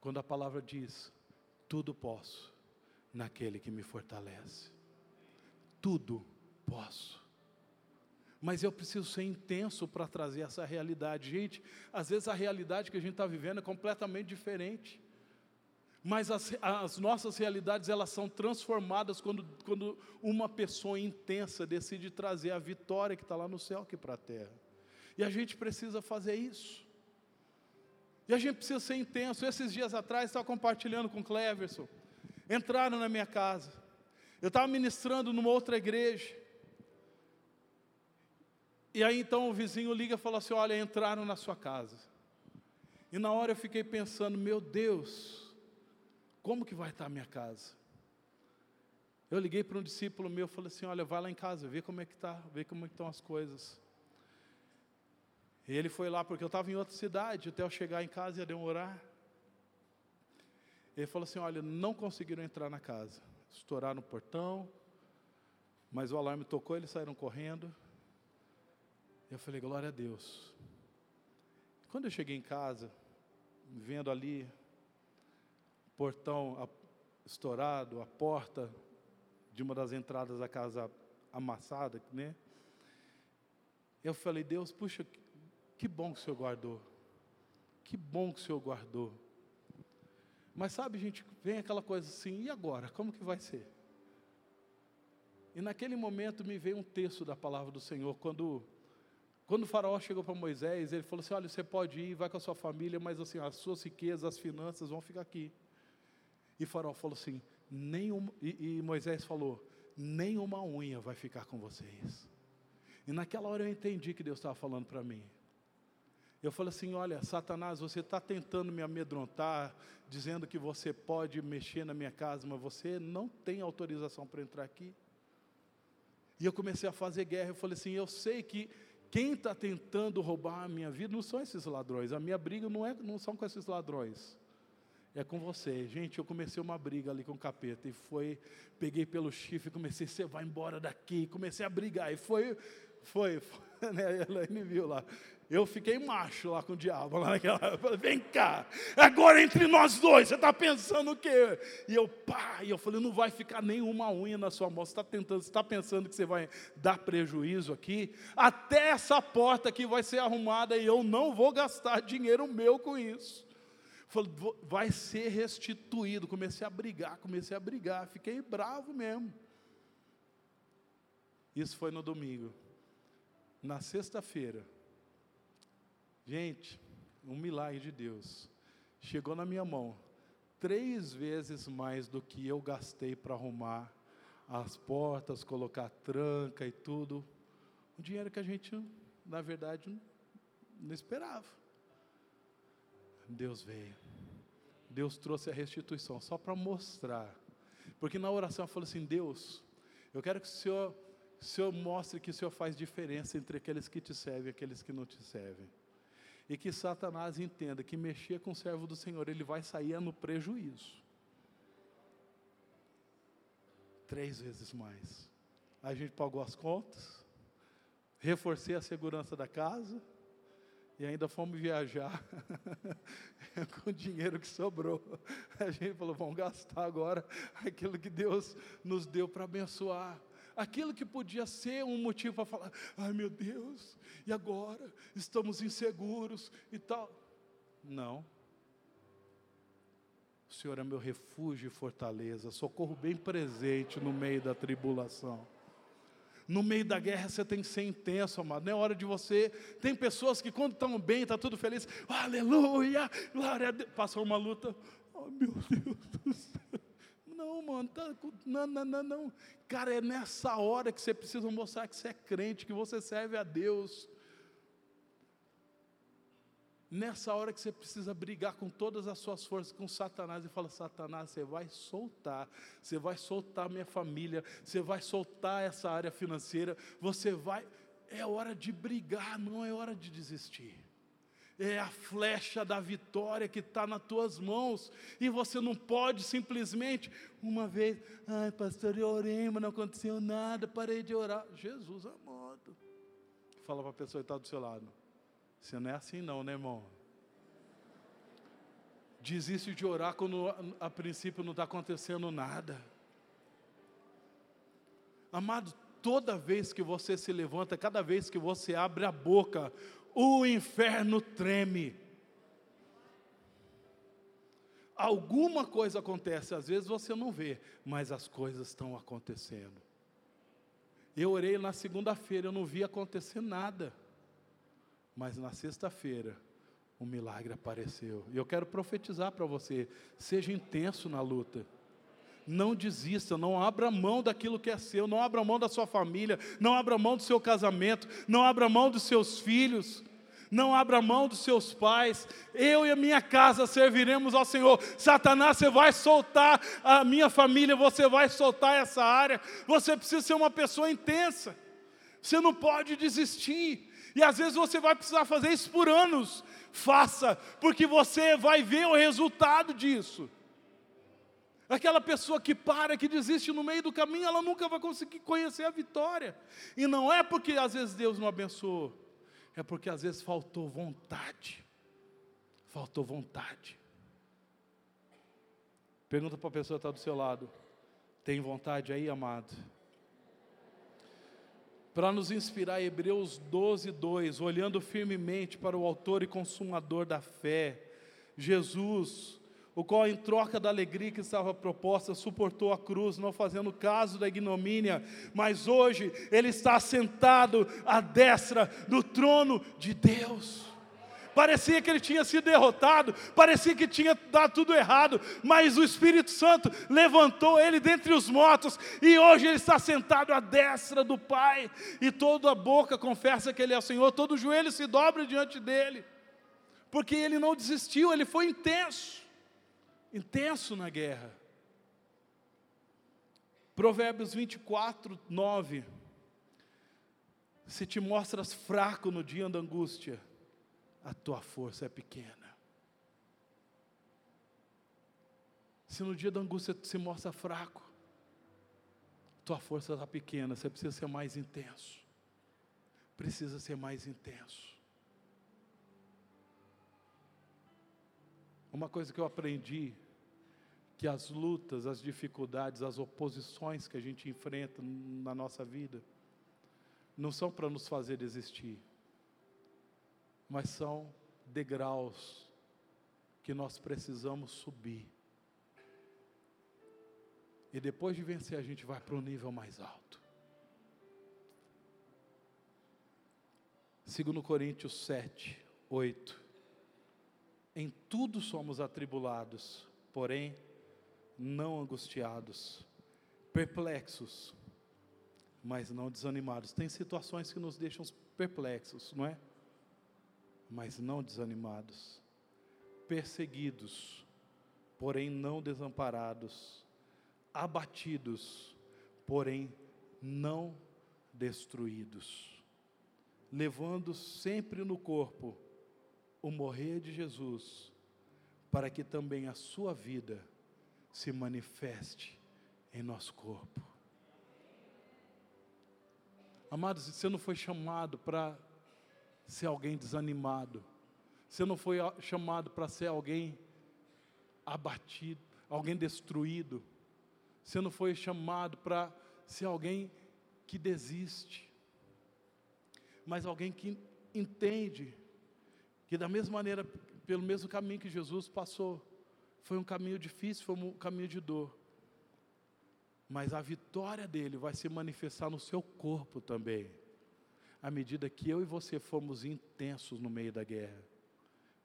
Quando a palavra diz: Tudo posso naquele que me fortalece. Tudo posso. Mas eu preciso ser intenso para trazer essa realidade. Gente, às vezes a realidade que a gente está vivendo é completamente diferente mas as, as, nossas realidades elas são transformadas quando, quando uma pessoa intensa decide trazer a vitória que está lá no céu aqui para a terra. E a gente precisa fazer isso. E a gente precisa ser intenso. Esses dias atrás, estava compartilhando com o Cleverson. Entraram na minha casa. Eu estava ministrando numa outra igreja. E aí então o vizinho liga e fala assim: Olha, entraram na sua casa. E na hora eu fiquei pensando: Meu Deus, como que vai estar a minha casa? Eu liguei para um discípulo meu e falei assim: olha, vai lá em casa, vê como é que está, vê como é que estão as coisas. E ele foi lá porque eu estava em outra cidade, até eu chegar em casa ia demorar. Ele falou assim: olha, não conseguiram entrar na casa. Estouraram o portão, mas o alarme tocou, eles saíram correndo. Eu falei, glória a Deus. Quando eu cheguei em casa, vendo ali portão estourado, a porta de uma das entradas da casa amassada, né? Eu falei, Deus, puxa, que bom que o Senhor guardou. Que bom que o Senhor guardou. Mas sabe, gente, vem aquela coisa assim, e agora? Como que vai ser? E naquele momento me veio um texto da palavra do Senhor, quando quando o faraó chegou para Moisés, ele falou assim: "Olha, você pode ir, vai com a sua família, mas assim, as suas riquezas, as finanças vão ficar aqui". E Faraó falou assim: nenhum, e, e Moisés falou: nenhuma unha vai ficar com vocês. E naquela hora eu entendi que Deus estava falando para mim. Eu falei assim: olha, Satanás, você está tentando me amedrontar, dizendo que você pode mexer na minha casa, mas você não tem autorização para entrar aqui. E eu comecei a fazer guerra. Eu falei assim: eu sei que quem está tentando roubar a minha vida não são esses ladrões. A minha briga não, é, não são com esses ladrões é com você. Gente, eu comecei uma briga ali com o capeta e foi, peguei pelo chifre, comecei, você vai embora daqui, comecei a brigar e foi, foi, foi <laughs> né, me viu lá. Eu fiquei macho lá com o diabo, lá naquela, <laughs> falei, vem cá, agora entre nós dois, você está pensando o quê? E eu, pá, e eu falei, não vai ficar nenhuma unha na sua mão, você está tentando, está pensando que você vai dar prejuízo aqui? Até essa porta aqui vai ser arrumada e eu não vou gastar dinheiro meu com isso. Falei, vai ser restituído. Comecei a brigar, comecei a brigar. Fiquei bravo mesmo. Isso foi no domingo. Na sexta-feira, gente, um milagre de Deus. Chegou na minha mão três vezes mais do que eu gastei para arrumar as portas, colocar tranca e tudo. Um dinheiro que a gente, na verdade, não esperava. Deus veio. Deus trouxe a restituição, só para mostrar. Porque na oração eu falei assim: Deus, eu quero que o Senhor, o Senhor mostre que o Senhor faz diferença entre aqueles que te servem e aqueles que não te servem. E que Satanás entenda que mexer com o servo do Senhor, ele vai sair no prejuízo. Três vezes mais. A gente pagou as contas, reforcei a segurança da casa e ainda fomos viajar <laughs> com o dinheiro que sobrou. A gente falou: vamos gastar agora aquilo que Deus nos deu para abençoar. Aquilo que podia ser um motivo para falar: ai meu Deus, e agora? Estamos inseguros e tal. Não. O Senhor é meu refúgio e fortaleza, socorro bem presente no meio da tribulação. No meio da guerra você tem que ser intenso, amado. Não é hora de você. Tem pessoas que quando estão bem, está tudo feliz, aleluia, glória a Deus. Passou uma luta, oh meu Deus do céu. Não, mano, tá, não, não, não, não. Cara, é nessa hora que você precisa mostrar que você é crente, que você serve a Deus. Nessa hora que você precisa brigar com todas as suas forças com Satanás e fala: Satanás, você vai soltar, você vai soltar minha família, você vai soltar essa área financeira, você vai. É hora de brigar, não é hora de desistir. É a flecha da vitória que está nas tuas mãos, e você não pode simplesmente, uma vez, ai pastor, eu orei, mas não aconteceu nada, parei de orar. Jesus amado. Fala para a pessoa que está do seu lado. Você não é assim não, né, irmão? Desiste de orar quando a princípio não está acontecendo nada. Amado, toda vez que você se levanta, cada vez que você abre a boca, o inferno treme. Alguma coisa acontece, às vezes você não vê, mas as coisas estão acontecendo. Eu orei na segunda-feira, eu não vi acontecer nada. Mas na sexta-feira, um milagre apareceu. E eu quero profetizar para você: seja intenso na luta. Não desista, não abra mão daquilo que é seu, não abra mão da sua família, não abra mão do seu casamento, não abra mão dos seus filhos, não abra mão dos seus pais. Eu e a minha casa serviremos ao Senhor. Satanás, você vai soltar a minha família, você vai soltar essa área. Você precisa ser uma pessoa intensa. Você não pode desistir. E às vezes você vai precisar fazer isso por anos. Faça, porque você vai ver o resultado disso. Aquela pessoa que para, que desiste no meio do caminho, ela nunca vai conseguir conhecer a vitória. E não é porque às vezes Deus não abençoou, é porque às vezes faltou vontade. Faltou vontade. Pergunta para a pessoa que está do seu lado: tem vontade aí, amado? para nos inspirar, Hebreus 12, 2, olhando firmemente para o Autor e Consumador da fé, Jesus, o qual, em troca da alegria que estava proposta, suportou a cruz, não fazendo caso da ignomínia, mas hoje Ele está sentado à destra do trono de Deus. Parecia que ele tinha sido derrotado, parecia que tinha dado tudo errado, mas o Espírito Santo levantou ele dentre os mortos, e hoje ele está sentado à destra do Pai, e toda a boca confessa que ele é o Senhor, todo o joelho se dobra diante dele, porque ele não desistiu, ele foi intenso, intenso na guerra. Provérbios 24, 9. Se te mostras fraco no dia da angústia, a tua força é pequena. Se no dia da angústia tu se mostra fraco, tua força está pequena, você precisa ser mais intenso. Precisa ser mais intenso. Uma coisa que eu aprendi, que as lutas, as dificuldades, as oposições que a gente enfrenta na nossa vida, não são para nos fazer desistir mas são degraus que nós precisamos subir. E depois de vencer, a gente vai para o nível mais alto. Segundo Coríntios 7, 8. Em tudo somos atribulados, porém não angustiados, perplexos, mas não desanimados. Tem situações que nos deixam perplexos, não é? mas não desanimados, perseguidos, porém não desamparados, abatidos, porém não destruídos, levando sempre no corpo o morrer de Jesus, para que também a sua vida se manifeste em nosso corpo. Amados, você não foi chamado para ser alguém desanimado. Você não foi chamado para ser alguém abatido, alguém destruído. Você não foi chamado para ser alguém que desiste. Mas alguém que entende que da mesma maneira, pelo mesmo caminho que Jesus passou, foi um caminho difícil, foi um caminho de dor. Mas a vitória dele vai se manifestar no seu corpo também à medida que eu e você fomos intensos no meio da guerra.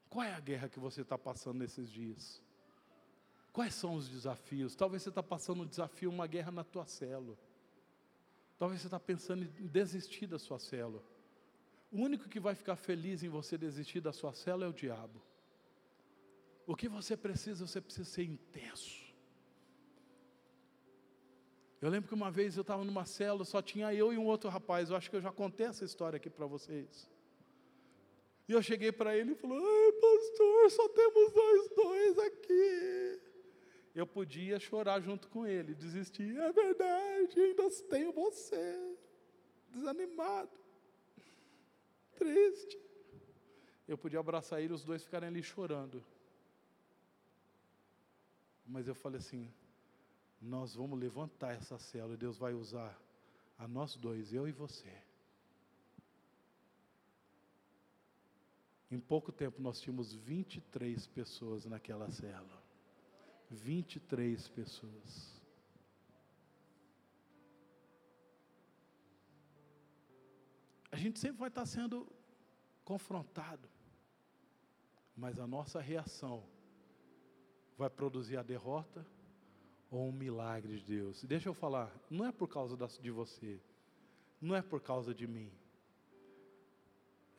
Qual é a guerra que você está passando nesses dias? Quais são os desafios? Talvez você está passando um desafio, uma guerra na tua célula. Talvez você está pensando em desistir da sua célula. O único que vai ficar feliz em você desistir da sua célula é o diabo. O que você precisa, você precisa ser intenso. Eu lembro que uma vez eu estava numa célula, só tinha eu e um outro rapaz. Eu acho que eu já contei essa história aqui para vocês. E eu cheguei para ele e falei: Ai, pastor, só temos nós dois aqui. Eu podia chorar junto com ele, desistir. É verdade, ainda tenho você. Desanimado, triste. Eu podia abraçar ele os dois ficarem ali chorando. Mas eu falei assim: nós vamos levantar essa célula e Deus vai usar a nós dois, eu e você. Em pouco tempo nós tínhamos 23 pessoas naquela célula. 23 pessoas. A gente sempre vai estar sendo confrontado, mas a nossa reação vai produzir a derrota ou um milagre de Deus. Deixa eu falar, não é por causa de você, não é por causa de mim,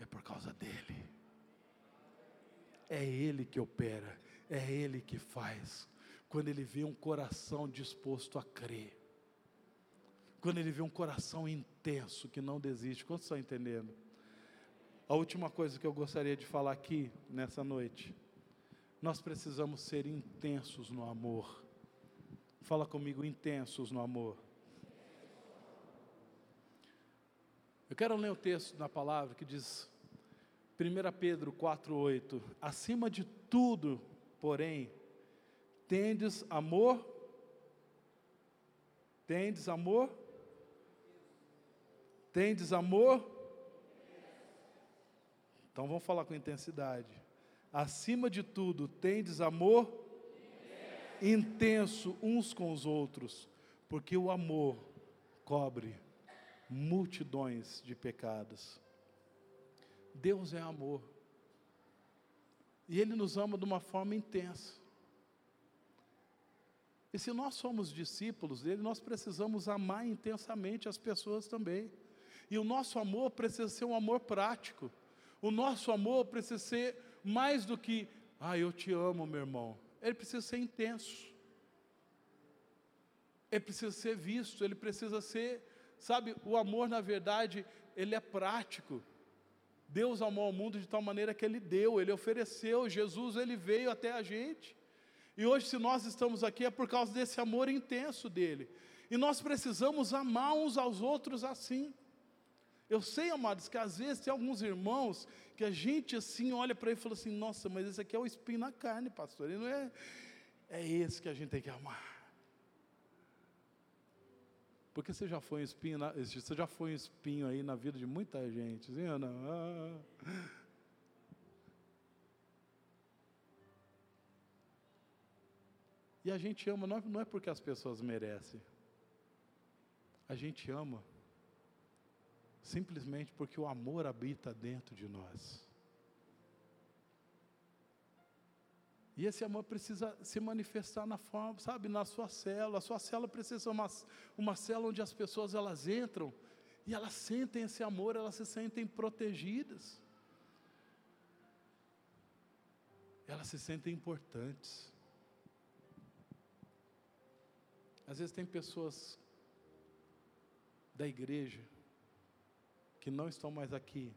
é por causa dele. É ele que opera, é ele que faz. Quando ele vê um coração disposto a crer, quando ele vê um coração intenso que não desiste, quantos estão entendendo? A última coisa que eu gostaria de falar aqui nessa noite, nós precisamos ser intensos no amor. Fala comigo, intensos no amor. Eu quero ler o um texto na palavra que diz, 1 Pedro 4,8: Acima de tudo, porém, tendes amor. Tendes amor? Tendes amor? Então vamos falar com intensidade. Acima de tudo, tendes amor intenso uns com os outros, porque o amor cobre multidões de pecados. Deus é amor. E Ele nos ama de uma forma intensa. E se nós somos discípulos dele, nós precisamos amar intensamente as pessoas também. E o nosso amor precisa ser um amor prático. O nosso amor precisa ser mais do que, ah, eu te amo, meu irmão ele precisa ser intenso. Ele precisa ser visto, ele precisa ser, sabe, o amor na verdade, ele é prático. Deus amou o mundo de tal maneira que ele deu, ele ofereceu, Jesus ele veio até a gente. E hoje se nós estamos aqui é por causa desse amor intenso dele. E nós precisamos amar uns aos outros assim. Eu sei, amados, que às vezes tem alguns irmãos que a gente assim olha para ele e fala assim: nossa, mas esse aqui é o espinho na carne, pastor. Ele não é. É esse que a gente tem que amar. Porque você já foi um espinho, na, você já foi um espinho aí na vida de muita gente, sim? Ah. E a gente ama, é, não é porque as pessoas merecem. A gente ama simplesmente porque o amor habita dentro de nós. E esse amor precisa se manifestar na forma, sabe, na sua célula. A sua célula precisa ser uma, uma célula onde as pessoas elas entram e elas sentem esse amor, elas se sentem protegidas. Elas se sentem importantes. Às vezes tem pessoas da igreja que não estão mais aqui,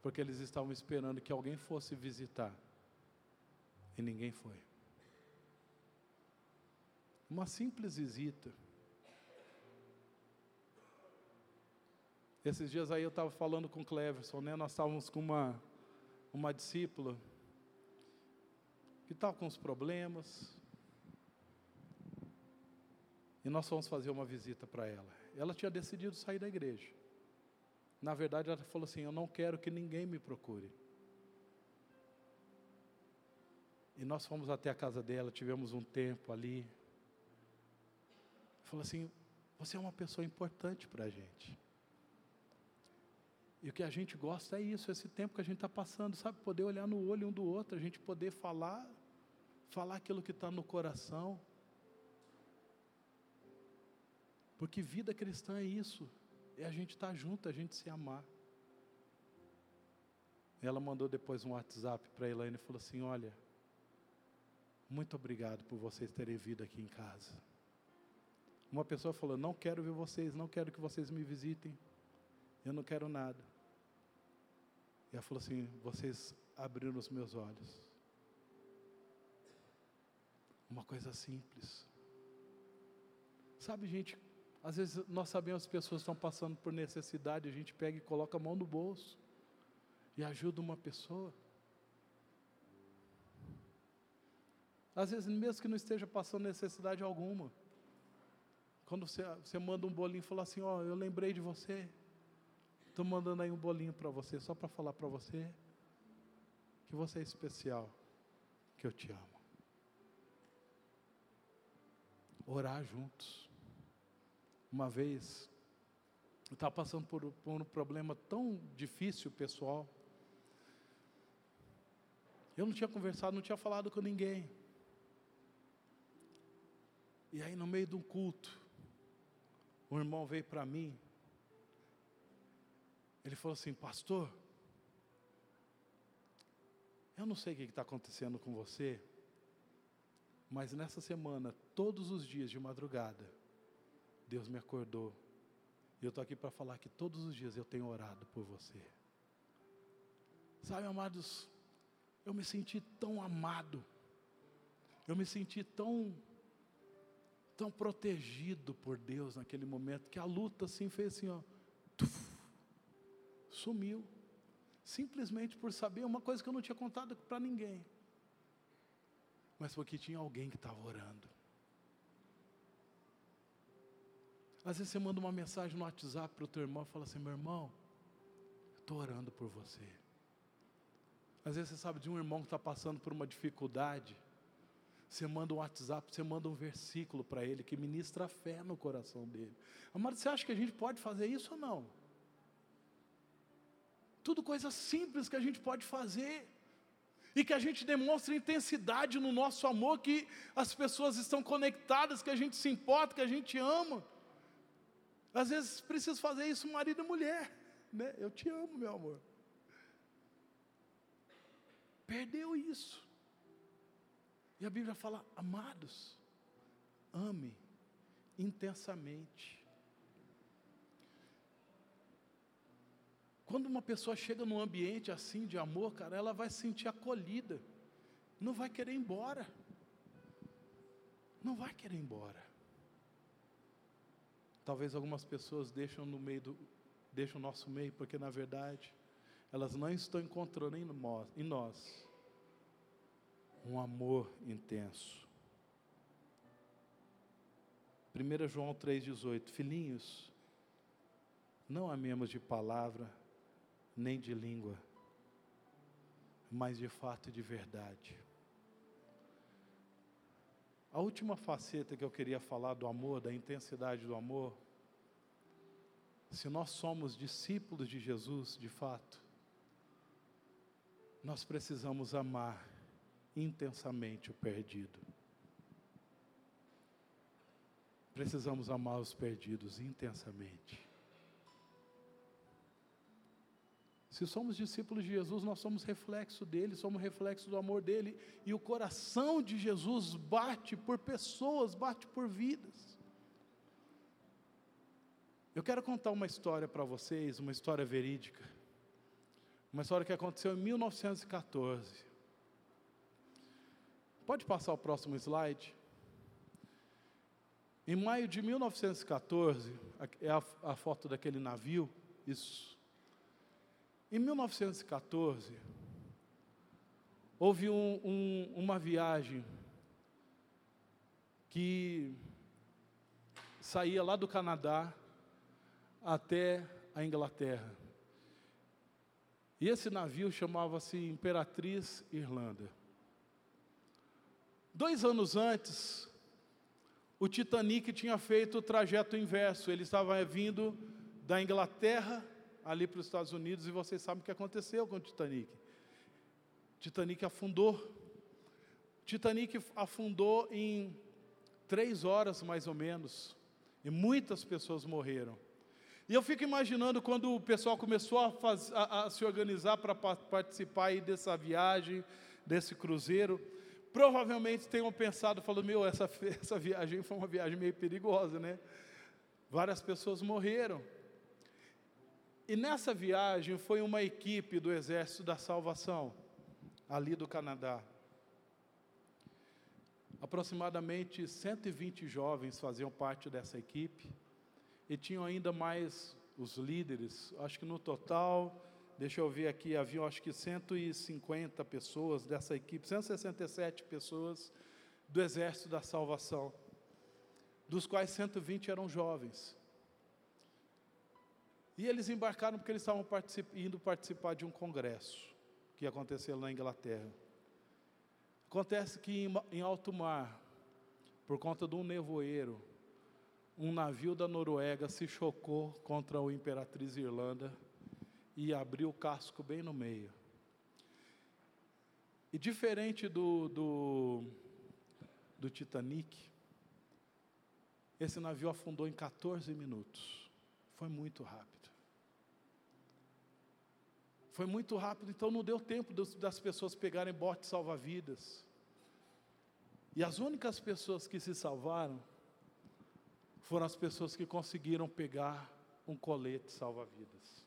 porque eles estavam esperando que alguém fosse visitar, e ninguém foi. Uma simples visita. Esses dias aí eu estava falando com o Cleverson, né? Nós estávamos com uma, uma discípula que estava com os problemas. E nós fomos fazer uma visita para ela. Ela tinha decidido sair da igreja. Na verdade, ela falou assim: Eu não quero que ninguém me procure. E nós fomos até a casa dela, tivemos um tempo ali. Falou assim: Você é uma pessoa importante para a gente. E o que a gente gosta é isso, esse tempo que a gente está passando, sabe? Poder olhar no olho um do outro, a gente poder falar falar aquilo que está no coração. Porque vida cristã é isso, é a gente estar tá junto, é a gente se amar. Ela mandou depois um WhatsApp para a Elaine e falou assim: Olha, muito obrigado por vocês terem vindo aqui em casa. Uma pessoa falou: Não quero ver vocês, não quero que vocês me visitem, eu não quero nada. E ela falou assim: Vocês abriram os meus olhos. Uma coisa simples. Sabe, gente, às vezes nós sabemos que as pessoas estão passando por necessidade, a gente pega e coloca a mão no bolso e ajuda uma pessoa. Às vezes, mesmo que não esteja passando necessidade alguma. Quando você, você manda um bolinho e fala assim, ó, oh, eu lembrei de você. Estou mandando aí um bolinho para você, só para falar para você que você é especial, que eu te amo. Orar juntos. Uma vez, eu estava passando por, por um problema tão difícil pessoal. Eu não tinha conversado, não tinha falado com ninguém. E aí, no meio de um culto, um irmão veio para mim. Ele falou assim: Pastor, eu não sei o que está acontecendo com você, mas nessa semana, todos os dias de madrugada, Deus me acordou. E eu estou aqui para falar que todos os dias eu tenho orado por você. Sabe, amados, eu me senti tão amado, eu me senti tão tão protegido por Deus naquele momento, que a luta assim fez assim, ó, tuf, sumiu. Simplesmente por saber uma coisa que eu não tinha contado para ninguém. Mas porque tinha alguém que estava orando. Às vezes você manda uma mensagem no WhatsApp para o teu irmão e fala assim: meu irmão, estou orando por você. Às vezes você sabe de um irmão que está passando por uma dificuldade. Você manda um WhatsApp, você manda um versículo para ele que ministra a fé no coração dele. Amado, você acha que a gente pode fazer isso ou não? Tudo coisa simples que a gente pode fazer. E que a gente demonstra intensidade no nosso amor, que as pessoas estão conectadas, que a gente se importa, que a gente ama. Às vezes precisa fazer isso marido e mulher, né? Eu te amo, meu amor. Perdeu isso. E a Bíblia fala: amados, ame intensamente. Quando uma pessoa chega num ambiente assim de amor, cara, ela vai se sentir acolhida, não vai querer ir embora. Não vai querer ir embora. Talvez algumas pessoas deixam no meio do, deixam nosso meio, porque na verdade elas não estão encontrando em nós um amor intenso. 1 João 3,18: Filhinhos, não amemos de palavra, nem de língua, mas de fato e de verdade. A última faceta que eu queria falar do amor, da intensidade do amor, se nós somos discípulos de Jesus, de fato, nós precisamos amar intensamente o perdido. Precisamos amar os perdidos intensamente. Se somos discípulos de Jesus, nós somos reflexo dele, somos reflexo do amor dele, e o coração de Jesus bate por pessoas, bate por vidas. Eu quero contar uma história para vocês, uma história verídica, uma história que aconteceu em 1914. Pode passar o próximo slide? Em maio de 1914, é a, a foto daquele navio, isso. Em 1914, houve um, um, uma viagem que saía lá do Canadá até a Inglaterra. E esse navio chamava-se Imperatriz Irlanda. Dois anos antes, o Titanic tinha feito o trajeto inverso. Ele estava vindo da Inglaterra ali para os Estados Unidos e vocês sabem o que aconteceu com o Titanic. Titanic afundou. Titanic afundou em três horas mais ou menos, e muitas pessoas morreram. E eu fico imaginando quando o pessoal começou a, faz, a, a se organizar para participar dessa viagem, desse cruzeiro, provavelmente tenham pensado, falando, meu, essa, <laughs> essa viagem foi uma viagem meio perigosa, né? Várias pessoas morreram. E nessa viagem foi uma equipe do Exército da Salvação, ali do Canadá. Aproximadamente 120 jovens faziam parte dessa equipe e tinham ainda mais os líderes, acho que no total, deixa eu ver aqui, havia acho que 150 pessoas dessa equipe, 167 pessoas do Exército da Salvação, dos quais 120 eram jovens. E eles embarcaram porque eles estavam particip, indo participar de um congresso que ia acontecer na Inglaterra. Acontece que em, em alto mar, por conta de um nevoeiro, um navio da Noruega se chocou contra o Imperatriz Irlanda e abriu o casco bem no meio. E diferente do, do, do Titanic, esse navio afundou em 14 minutos. Foi muito rápido. Foi muito rápido, então não deu tempo das pessoas pegarem botes salva-vidas. E as únicas pessoas que se salvaram foram as pessoas que conseguiram pegar um colete salva-vidas.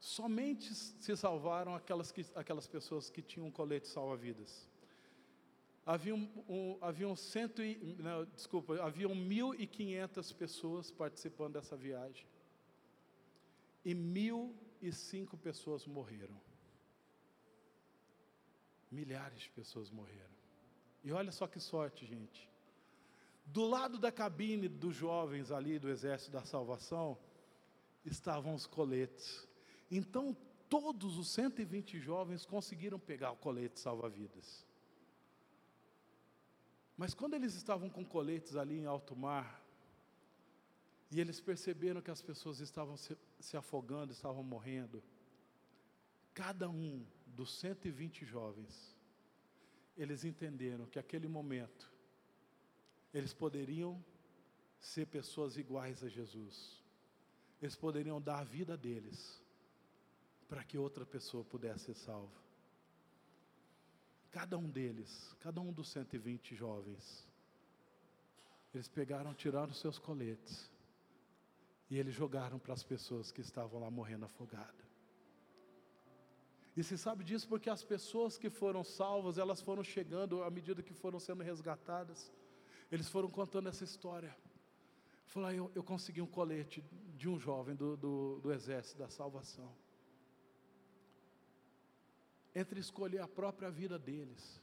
Somente se salvaram aquelas, que, aquelas pessoas que tinham um colete salva-vidas. Havia um, um, haviam cento e, não, desculpa, haviam 1.500 pessoas participando dessa viagem e mil e cinco pessoas morreram. Milhares de pessoas morreram. E olha só que sorte, gente. Do lado da cabine dos jovens ali do Exército da Salvação, estavam os coletes. Então, todos os 120 jovens conseguiram pegar o colete salva-vidas. Mas quando eles estavam com coletes ali em alto mar, e eles perceberam que as pessoas estavam se, se afogando, estavam morrendo. Cada um dos 120 jovens, eles entenderam que aquele momento, eles poderiam ser pessoas iguais a Jesus. Eles poderiam dar a vida deles para que outra pessoa pudesse ser salva. Cada um deles, cada um dos 120 jovens, eles pegaram, tiraram seus coletes e eles jogaram para as pessoas que estavam lá morrendo afogadas. E se sabe disso porque as pessoas que foram salvas, elas foram chegando à medida que foram sendo resgatadas. Eles foram contando essa história. Falou, ah, eu, eu consegui um colete de um jovem do, do, do exército da salvação. Entre escolher a própria vida deles,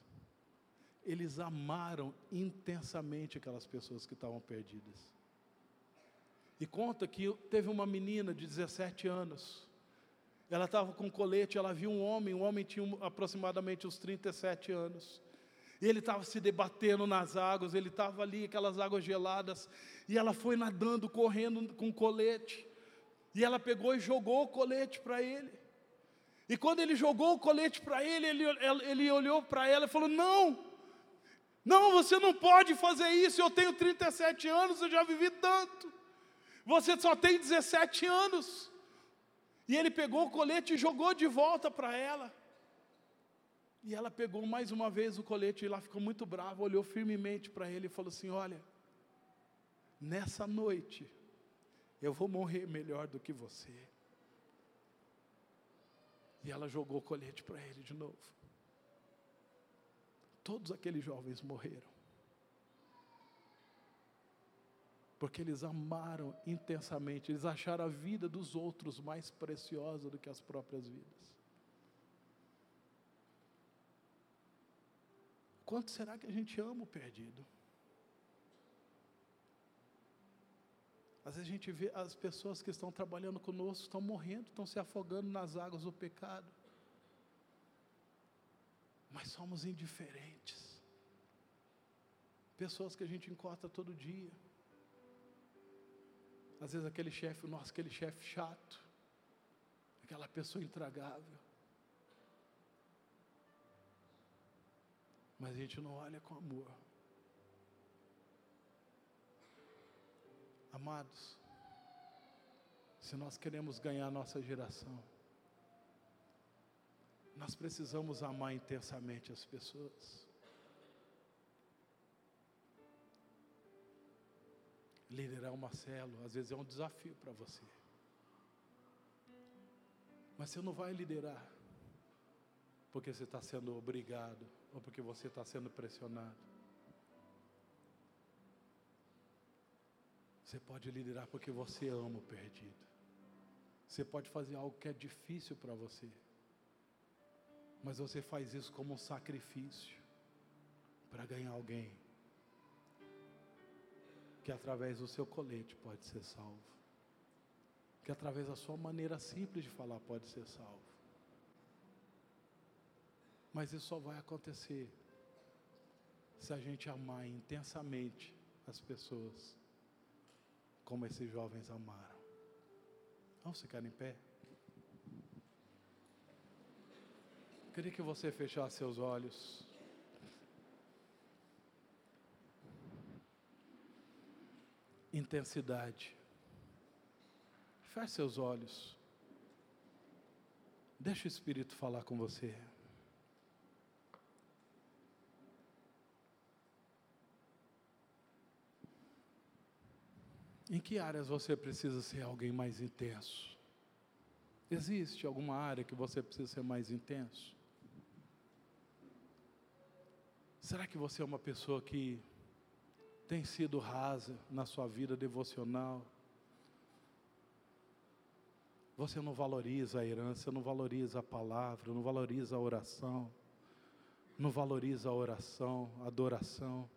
eles amaram intensamente aquelas pessoas que estavam perdidas. E conta que teve uma menina de 17 anos. Ela estava com um colete, ela viu um homem, o homem tinha aproximadamente uns 37 anos. E ele estava se debatendo nas águas, ele estava ali, aquelas águas geladas, e ela foi nadando, correndo com o colete. E ela pegou e jogou o colete para ele. E quando ele jogou o colete para ele, ele, ele olhou para ela e falou: Não, não, você não pode fazer isso. Eu tenho 37 anos, eu já vivi tanto. Você só tem 17 anos. E ele pegou o colete e jogou de volta para ela. E ela pegou mais uma vez o colete e lá ficou muito brava, olhou firmemente para ele e falou assim: Olha, nessa noite eu vou morrer melhor do que você. E ela jogou o colete para ele de novo. Todos aqueles jovens morreram. Porque eles amaram intensamente, eles acharam a vida dos outros mais preciosa do que as próprias vidas. Quanto será que a gente ama o perdido? Às vezes a gente vê as pessoas que estão trabalhando conosco, estão morrendo, estão se afogando nas águas do pecado. Mas somos indiferentes. Pessoas que a gente encontra todo dia. Às vezes aquele chefe, nossa, aquele chefe chato, aquela pessoa intragável. mas a gente não olha com amor. Amados, se nós queremos ganhar a nossa geração, nós precisamos amar intensamente as pessoas. Liderar uma célula, às vezes é um desafio para você. Mas você não vai liderar porque você está sendo obrigado ou porque você está sendo pressionado. Você pode liderar porque você ama o perdido. Você pode fazer algo que é difícil para você, mas você faz isso como um sacrifício para ganhar alguém que através do seu colete pode ser salvo, que através da sua maneira simples de falar pode ser salvo. Mas isso só vai acontecer se a gente amar intensamente as pessoas, como esses jovens amaram. Vamos ficar em pé? Queria que você fechasse seus olhos. Intensidade. Feche seus olhos. Deixa o Espírito falar com você. Em que áreas você precisa ser alguém mais intenso? Existe alguma área que você precisa ser mais intenso? Será que você é uma pessoa que tem sido rasa na sua vida devocional? Você não valoriza a herança, não valoriza a palavra, não valoriza a oração, não valoriza a oração, a adoração.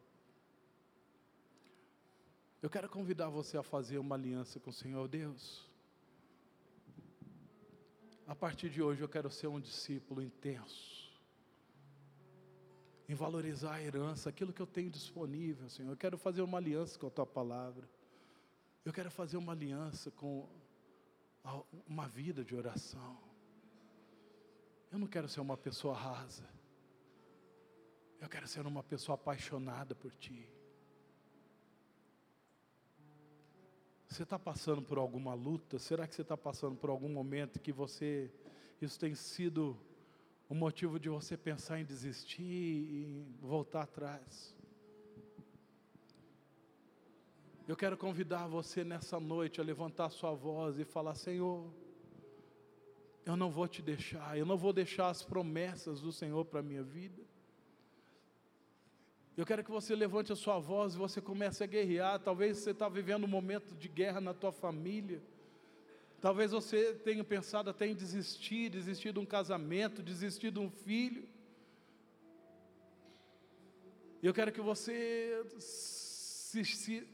Eu quero convidar você a fazer uma aliança com o Senhor Deus. A partir de hoje eu quero ser um discípulo intenso. Em valorizar a herança, aquilo que eu tenho disponível, Senhor. Eu quero fazer uma aliança com a tua palavra. Eu quero fazer uma aliança com uma vida de oração. Eu não quero ser uma pessoa rasa. Eu quero ser uma pessoa apaixonada por Ti. Você está passando por alguma luta? Será que você está passando por algum momento que você, isso tem sido um motivo de você pensar em desistir e voltar atrás? Eu quero convidar você nessa noite a levantar sua voz e falar: Senhor, eu não vou te deixar, eu não vou deixar as promessas do Senhor para a minha vida. Eu quero que você levante a sua voz e você comece a guerrear. Talvez você está vivendo um momento de guerra na tua família. Talvez você tenha pensado até em desistir, desistir de um casamento, desistir de um filho. Eu quero que você se, se,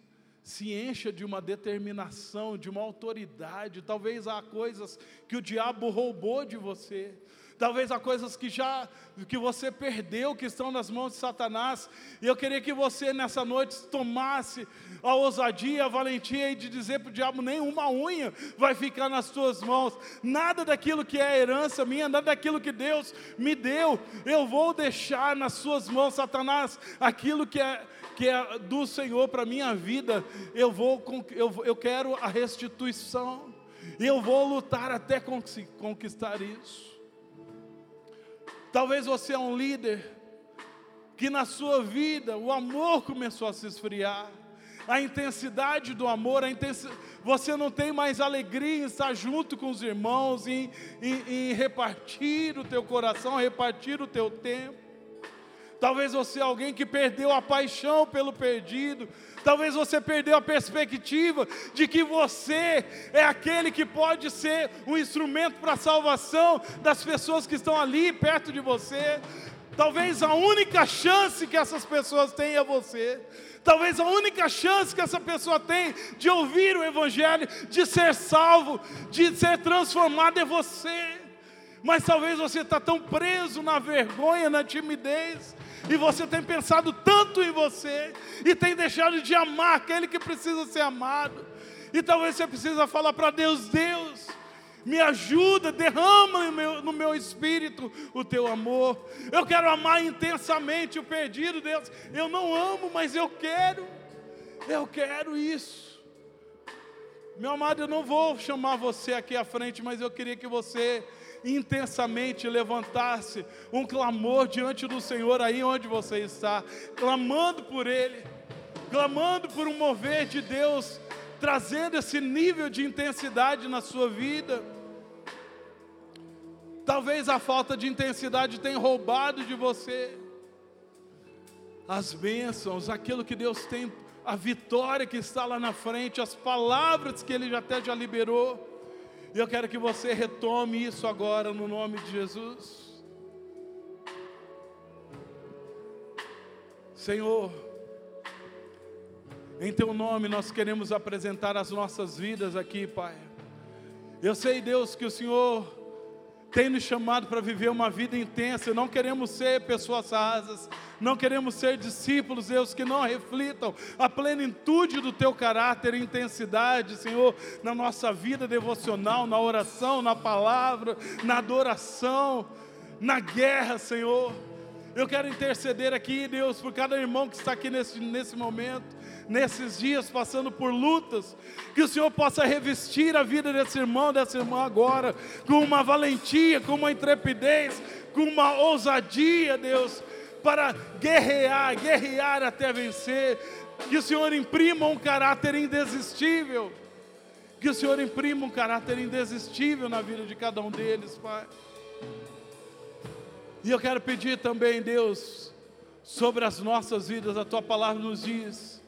se encha de uma determinação, de uma autoridade. Talvez há coisas que o diabo roubou de você talvez há coisas que já que você perdeu, que estão nas mãos de Satanás, e eu queria que você nessa noite tomasse a ousadia, a valentia de dizer para o diabo: nenhuma unha vai ficar nas tuas mãos, nada daquilo que é herança minha, nada daquilo que Deus me deu, eu vou deixar nas suas mãos, Satanás, aquilo que é que é do Senhor para a minha vida, eu vou, eu, eu quero a restituição, e eu vou lutar até conquistar isso. Talvez você é um líder que na sua vida o amor começou a se esfriar. A intensidade do amor, a intensidade, você não tem mais alegria em estar junto com os irmãos, em, em, em repartir o teu coração, repartir o teu tempo. Talvez você é alguém que perdeu a paixão pelo perdido. Talvez você perdeu a perspectiva de que você é aquele que pode ser um instrumento para a salvação das pessoas que estão ali perto de você. Talvez a única chance que essas pessoas têm é você. Talvez a única chance que essa pessoa tem de ouvir o Evangelho, de ser salvo, de ser transformado é você. Mas talvez você está tão preso na vergonha, na timidez, e você tem pensado tanto em você, e tem deixado de amar aquele que precisa ser amado. E talvez você precisa falar para Deus: Deus, Me ajuda, derrama no meu, no meu espírito o teu amor. Eu quero amar intensamente o perdido, Deus. Eu não amo, mas eu quero. Eu quero isso. Meu amado, eu não vou chamar você aqui à frente, mas eu queria que você intensamente levantasse um clamor diante do Senhor aí onde você está, clamando por Ele, clamando por um mover de Deus trazendo esse nível de intensidade na sua vida. Talvez a falta de intensidade tenha roubado de você as bênçãos, aquilo que Deus tem, a vitória que está lá na frente, as palavras que Ele até já liberou. E eu quero que você retome isso agora no nome de Jesus. Senhor, em Teu nome nós queremos apresentar as nossas vidas aqui, Pai. Eu sei, Deus, que o Senhor tem nos chamado para viver uma vida intensa. Não queremos ser pessoas rasas, não queremos ser discípulos, Deus, que não reflitam a plenitude do Teu caráter e intensidade, Senhor, na nossa vida devocional, na oração, na palavra, na adoração, na guerra, Senhor. Eu quero interceder aqui, Deus, por cada irmão que está aqui nesse, nesse momento nesses dias passando por lutas, que o Senhor possa revestir a vida desse irmão, dessa irmã agora, com uma valentia, com uma intrepidez, com uma ousadia, Deus, para guerrear, guerrear até vencer. Que o Senhor imprima um caráter indesistível. Que o Senhor imprima um caráter indesistível na vida de cada um deles, Pai. E eu quero pedir também, Deus, sobre as nossas vidas, a tua palavra nos diz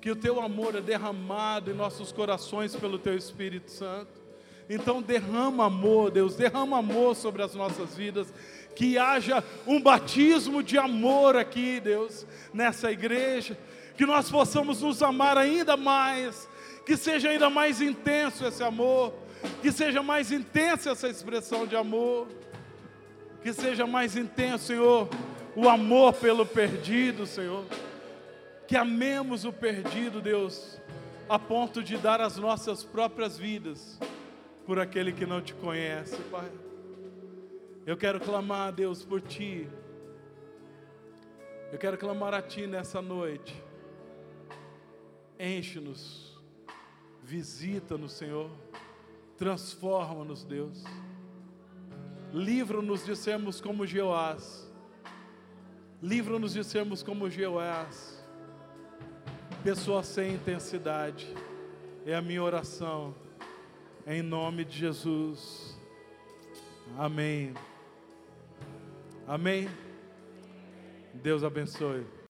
que o teu amor é derramado em nossos corações pelo teu Espírito Santo. Então derrama amor, Deus, derrama amor sobre as nossas vidas, que haja um batismo de amor aqui, Deus, nessa igreja, que nós possamos nos amar ainda mais, que seja ainda mais intenso esse amor, que seja mais intensa essa expressão de amor, que seja mais intenso, Senhor, o amor pelo perdido, Senhor que amemos o perdido, Deus, a ponto de dar as nossas próprias vidas por aquele que não te conhece, Pai. Eu quero clamar, Deus, por Ti. Eu quero clamar a Ti nessa noite. Enche-nos, visita-nos, Senhor, transforma-nos, Deus. Livra-nos de sermos como Jeoás. Livra-nos de sermos como Jeoás pessoa sem intensidade. É a minha oração. Em nome de Jesus. Amém. Amém. Deus abençoe.